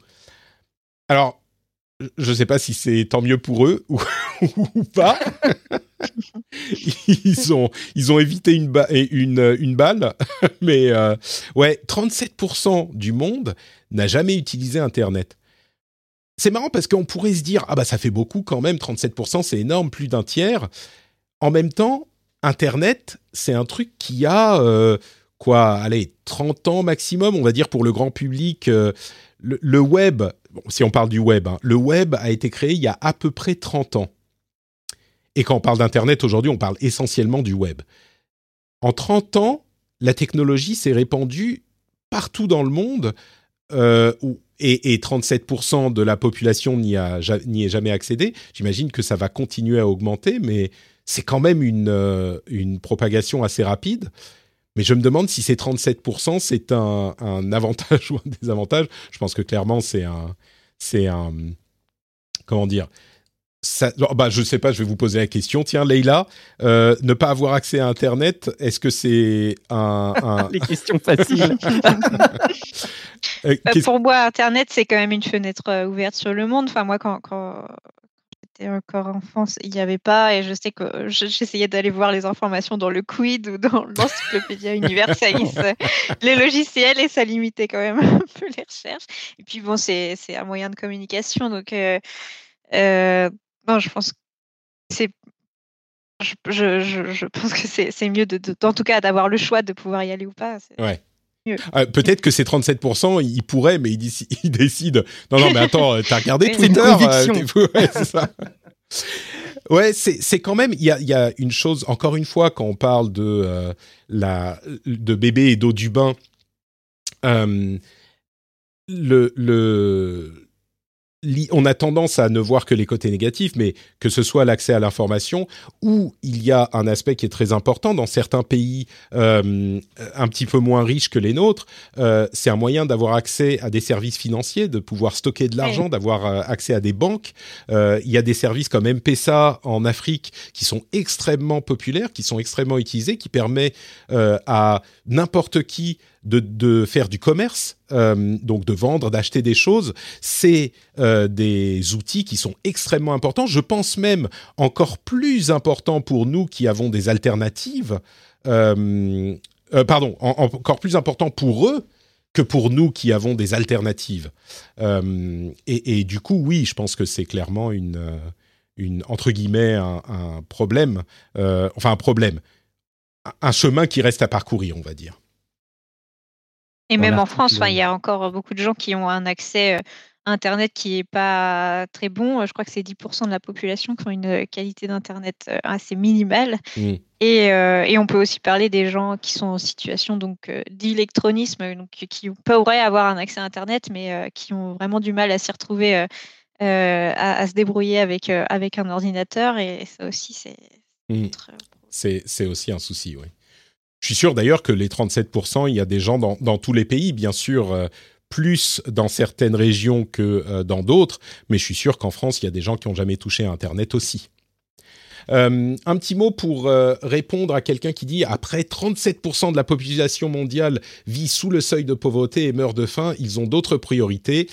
Alors, je ne sais pas si c'est tant mieux pour eux ou, pas. ils, ont, ils ont évité une, une, une balle, mais euh, ouais, 37% du monde n'a jamais utilisé Internet. C'est marrant parce qu'on pourrait se dire, ah bah ça fait beaucoup quand même, 37%, c'est énorme, plus d'un tiers. En même temps, Internet, c'est un truc qui a, euh, quoi, allez, 30 ans maximum, on va dire, pour le grand public. Euh, le, web, si on parle du web, hein, le web a été créé il y a à peu près 30 ans. Et quand on parle d'Internet aujourd'hui, on parle essentiellement du web. En 30 ans, la technologie s'est répandue partout dans le monde euh, et, 37% de la population n'y est jamais accédé. J'imagine que ça va continuer à augmenter, mais c'est quand même une, euh, une propagation assez rapide. Mais je me demande si ces 37%, c'est un, un, avantage ou un désavantage. Je pense que clairement, c'est un, c'est un, comment dire, ça, bah, je sais pas, je vais vous poser la question. Tiens, Leïla, euh, ne pas avoir accès à Internet, est-ce que c'est un, un... Les questions faciles. Euh, bah, pour moi, Internet, c'est quand même une fenêtre euh, ouverte sur le monde. Enfin, moi, quand, quand, encore enfance, il n'y avait pas, et je sais que j'essayais d'aller voir les informations dans le Quid ou dans l'Encyclopédia Universalis, les logiciels, et ça limitait quand même un peu les recherches. Et puis bon, c'est un moyen de communication, donc euh, euh, je pense que c'est je, je, je, pense que c'est mieux, de, en tout cas, d'avoir le choix de pouvoir y aller ou pas. Ouais. Euh, peut-être que ces 37%, ils pourraient, mais ils, décident. Non, non, mais attends, euh, t'as regardé Twitter euh, Ouais, c'est ça. Ouais, c'est quand même. Il y a, y a, une chose. Encore une fois, quand on parle de la de bébé et d'eau du bain, le le on a tendance à ne voir que les côtés négatifs, mais que ce soit l'accès à l'information, où il y a un aspect qui est très important dans certains pays euh, un petit peu moins riches que les nôtres, euh, c'est un moyen d'avoir accès à des services financiers, de pouvoir stocker de l'argent, d'avoir euh, accès à des banques. il y a des services comme M-Pesa en Afrique qui sont extrêmement populaires, qui sont extrêmement utilisés, qui permet à n'importe qui de, faire du commerce, euh, donc de vendre, d'acheter des choses, c'est euh, des outils qui sont extrêmement importants. Je pense même encore plus important pour nous qui avons des alternatives. Euh, pardon, encore plus important pour eux que pour nous qui avons des alternatives. Et, du coup, oui, je pense que c'est clairement une, entre guillemets un problème, enfin un problème, un chemin qui reste à parcourir, on va dire. Et même en France, il y a encore beaucoup de gens qui ont un accès Internet qui n'est pas très bon. Je crois que c'est 10% de la population qui ont une qualité d'Internet assez minimale. Et, on peut aussi parler des gens qui sont en situation donc d'électronisme, donc qui pourraient avoir un accès à Internet, mais qui ont vraiment du mal à s'y retrouver, à, se débrouiller avec, avec un ordinateur. Et ça aussi, c'est. Mmh. C'est aussi un souci, oui. Je suis sûr d'ailleurs que les 37%, il y a des gens dans, tous les pays, bien sûr, euh, plus dans certaines régions que euh, dans d'autres, mais je suis sûr qu'en France, il y a des gens qui n'ont jamais touché à Internet aussi. Euh, un petit mot pour répondre à quelqu'un qui dit après 37% de la population mondiale vit sous le seuil de pauvreté et meurt de faim, ils ont d'autres priorités.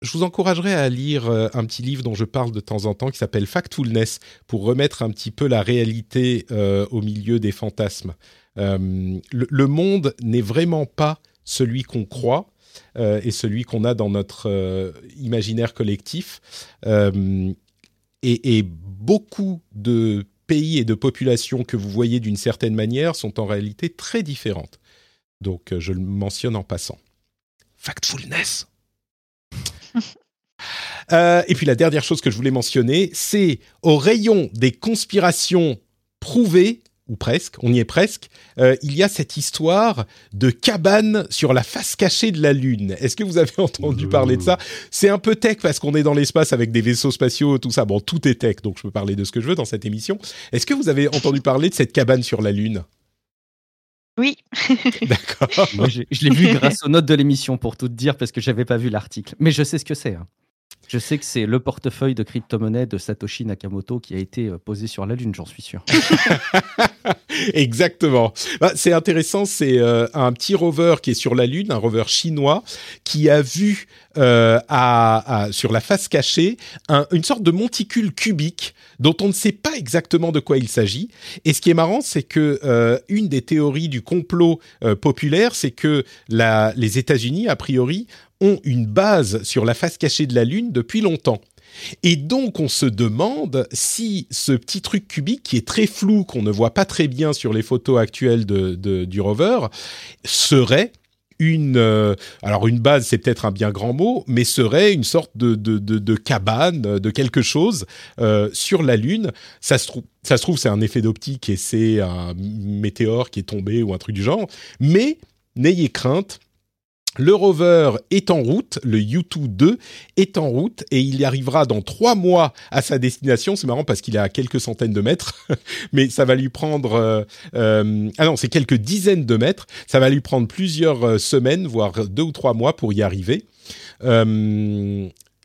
Je vous encouragerais à lire un petit livre dont je parle de temps en temps qui s'appelle Factfulness pour remettre un petit peu la réalité au milieu des fantasmes. Euh, le, monde n'est vraiment pas celui qu'on croit. et celui qu'on a dans notre imaginaire collectif. Et, et, beaucoup de pays et de populations que vous voyez d'une certaine manière sont en réalité très différentes. Donc je le mentionne en passant. Factfulness. Euh, et puis la dernière chose que je voulais mentionner, c'est au rayon des conspirations prouvées, ou presque, on y est presque, euh, il y a cette histoire de cabane sur la face cachée de la Lune. Est-ce que vous avez entendu parler de ça? C'est un peu tech parce qu'on est dans l'espace avec des vaisseaux spatiaux, tout ça. Bon, tout est tech, donc je peux parler de ce que je veux dans cette émission. Est-ce que vous avez entendu parler de cette cabane sur la Lune? Oui. D'accord. je, l'ai vu grâce aux notes de l'émission, pour tout te dire, parce que j'avais pas vu l'article. Mais je sais ce que c'est. Hein. Je sais que c'est le portefeuille de crypto-monnaie de Satoshi Nakamoto qui a été euh, posé sur la Lune, j'en suis sûr. Exactement. Bah, c'est intéressant, c'est euh, un petit rover qui est sur la Lune, un rover chinois, qui a vu euh, à, sur la face cachée une sorte de monticule cubique dont on ne sait pas exactement de quoi il s'agit. Et ce qui est marrant, c'est que une des théories du complot populaire, c'est que la, les États-Unis, a priori, ont une base sur la face cachée de la Lune depuis longtemps. Et donc on se demande si ce petit truc cubique qui est très flou, qu'on ne voit pas très bien sur les photos actuelles de, du rover, serait une euh, alors une base c'est peut-être un bien grand mot mais serait une sorte de, de, de, cabane de quelque chose euh, sur la lune. Ça se trouve ça se trouve c'est un effet d'optique et c'est un météore qui est tombé ou un truc du genre. Mais n'ayez crainte le rover est en route, le U2 est en route et il y arrivera dans trois mois à sa destination. C'est marrant parce qu'il est à quelques centaines de mètres, mais ça va lui prendre euh, euh, ah non c'est quelques dizaines de mètres. Ça va lui prendre plusieurs euh, semaines, voire deux ou trois mois pour y arriver.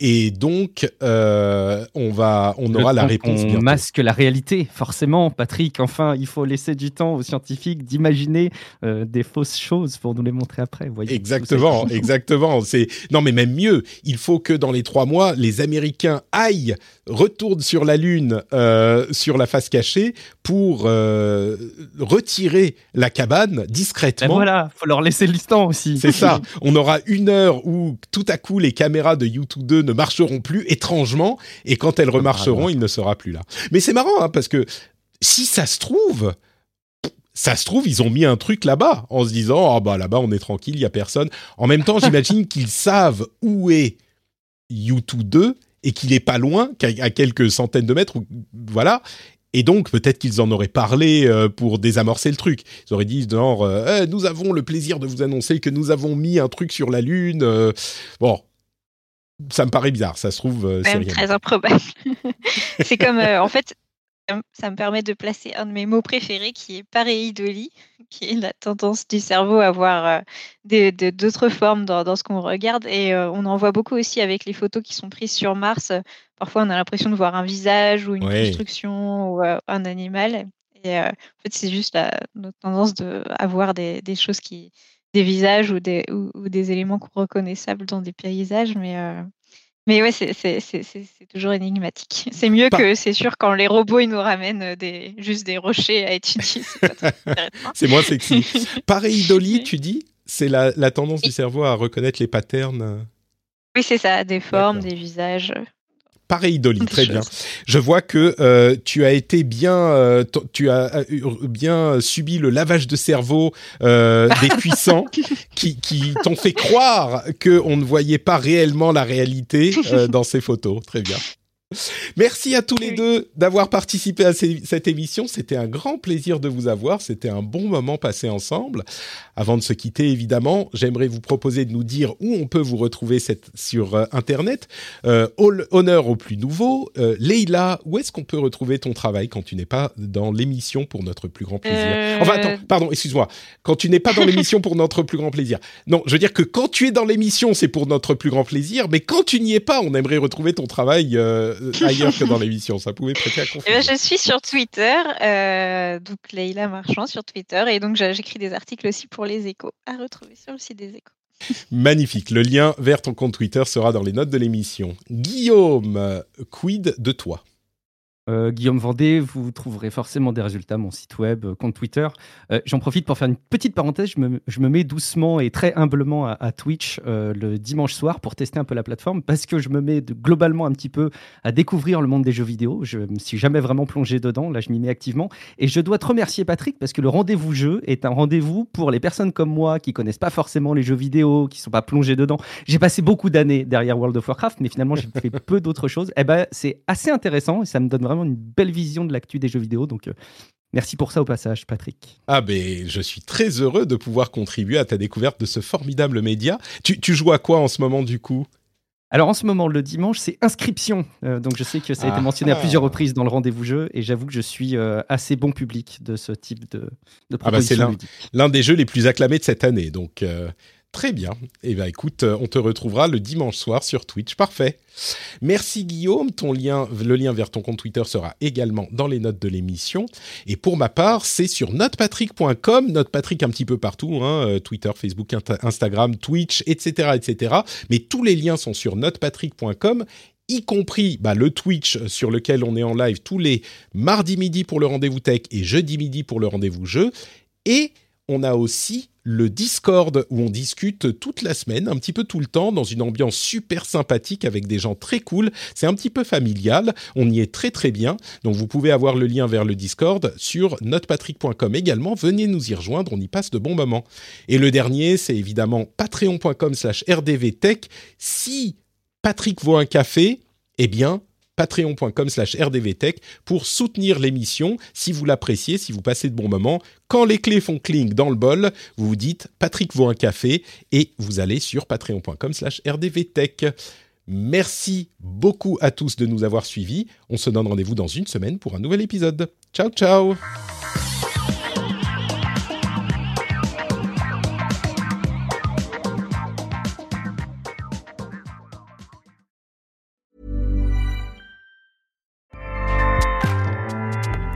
Et donc, euh, on va, on aura la réponse. On masque la réalité, forcément, Patrick. Enfin, il faut laisser du temps aux scientifiques d'imaginer euh, des fausses choses pour nous les montrer après. Voyez, exactement, exactement. C'est non, mais même mieux. Il faut que dans les trois mois, les Américains aillent, retournent sur la Lune, euh, sur la face cachée, pour retirer la cabane discrètement. Ben voilà, faut leur laisser le temps aussi. C'est ça. On aura une heure où tout à coup les caméras de YouTube 2 ne marcheront plus étrangement, et quand elles remarcheront, il ne sera plus là. Mais c'est marrant, hein, parce que si ça se trouve, ça se trouve, ils ont mis un truc là-bas, en se disant, ah bah là-bas, on est tranquille, il y a personne. En même temps, j'imagine qu'ils savent où est U2 2 et qu'il est pas loin, à quelques centaines de mètres, voilà. Et donc, peut-être qu'ils en auraient parlé euh, pour désamorcer le truc. Ils auraient dit, genre, euh, eh, nous avons le plaisir de vous annoncer que nous avons mis un truc sur la Lune. Euh. bon, ça me paraît bizarre. Ça se trouve. C'est très improbable. c'est comme, en fait, ça me permet de placer un de mes mots préférés qui est pareidolie, qui est la tendance du cerveau à voir euh, d'autres formes dans, ce qu'on regarde. Et on en voit beaucoup aussi avec les photos qui sont prises sur Mars. Parfois, on a l'impression de voir un visage ou une construction ou un animal. Et en fait, c'est juste la, notre tendance de, à voir des, des choses qui, des visages ou des, ou, des éléments reconnaissables dans des paysages, mais, euh, mais ouais, c'est toujours énigmatique. C'est mieux que, c'est sûr, quand les robots ils nous ramènent des, juste des rochers à étudier. C'est moins sexy. Pareil, Dolly, tu dis C'est la, la, tendance du cerveau à reconnaître les patterns euh? Oui, c'est ça, des formes, des visages. Pareil, Dolly, très bien. Je vois que euh, tu as été bien, euh, tu as euh, bien subi le lavage de cerveau des puissants qui, qui t'ont fait croire que on ne voyait pas réellement la réalité dans ces photos. Très bien. Merci à tous les deux d'avoir participé à cette émission. C'était un grand plaisir de vous avoir. C'était un bon moment passé ensemble. Avant de se quitter, évidemment, j'aimerais vous proposer de nous dire où on peut vous retrouver sur euh, Internet. Euh, honneur au plus nouveau. Euh, Leïla, où est-ce qu'on peut retrouver ton travail quand tu n'es pas dans l'émission pour notre plus grand plaisir? Enfin, attends, pardon, excuse-moi. Quand tu n'es pas dans l'émission pour notre plus grand plaisir. Non, je veux dire que quand tu es dans l'émission, c'est pour notre plus grand plaisir, mais quand tu n'y es pas, on aimerait retrouver ton travail euh, ailleurs que dans l'émission. Ça pouvait prêter à confusion. Eh ben, je suis sur Twitter, euh, donc Leïla Marchand sur Twitter, et donc j'écris des articles aussi pour les échos à retrouver sur le site des échos. Magnifique. Le lien vers ton compte Twitter sera dans les notes de l'émission. Guillaume, quid de toi? Euh, Guillaume Vendée, vous trouverez forcément des résultats, mon site web, euh, compte Twitter. Euh, j'en profite pour faire une petite parenthèse. Je me, mets doucement et très humblement à, Twitch le dimanche soir pour tester un peu la plateforme parce que je me mets globalement un petit peu à découvrir le monde des jeux vidéo. Je me suis jamais vraiment plongé dedans. Là, je m'y mets activement. Et je dois te remercier, Patrick, parce que le rendez-vous jeu est un rendez-vous pour les personnes comme moi qui connaissent pas forcément les jeux vidéo, qui sont pas plongées dedans. J'ai passé beaucoup d'années derrière World of Warcraft, mais finalement, j'ai fait peu d'autres choses. Eh ben, c'est assez intéressant et ça me donne vraiment une belle vision de l'actu des jeux vidéo. Donc, euh, merci pour ça au passage, Patrick. Ah, ben, je suis très heureux de pouvoir contribuer à ta découverte de ce formidable média. Tu, joues à quoi en ce moment, du coup? Alors en ce moment, le dimanche, c'est inscription. Euh, donc je sais que ça a été ah. mentionné à plusieurs reprises dans le rendez-vous jeu et j'avoue que je suis euh, assez bon public de ce type de, de ah bah, C'est l'un des jeux les plus acclamés de cette année. Donc Très bien. Eh bien, écoute, on te retrouvera le dimanche soir sur Twitch. Parfait. Merci Guillaume. Le lien vers ton compte Twitter sera également dans les notes de l'émission. Et pour ma part, c'est sur notepatrick.com. Notepatrick un petit peu partout, hein, euh, Twitter, Facebook, Instagram, Twitch, etc., etc. Mais tous les liens sont sur notepatrick.com y compris bah, le Twitch sur lequel on est en live tous les mardis midi pour le rendez-vous tech et jeudi midi pour le rendez-vous jeu. Et on a aussi le Discord où on discute toute la semaine, un petit peu tout le temps, dans une ambiance super sympathique avec des gens très cool. C'est un petit peu familial, on y est très très bien. Donc vous pouvez avoir le lien vers le Discord sur notepatrick.com également. Venez nous y rejoindre, on y passe de bons moments. Et le dernier, c'est évidemment patreon.com slash rdvtech. Si Patrick vaut un café, eh bien, patreon.com slash rdvtech pour soutenir l'émission si vous l'appréciez, si vous passez de bons moments. Quand les clés font clink dans le bol, vous vous dites Patrick vaut un café et vous allez sur patreon.com slash rdvtech. Merci beaucoup à tous de nous avoir suivis. On se donne rendez-vous dans une semaine pour un nouvel épisode. Ciao ciao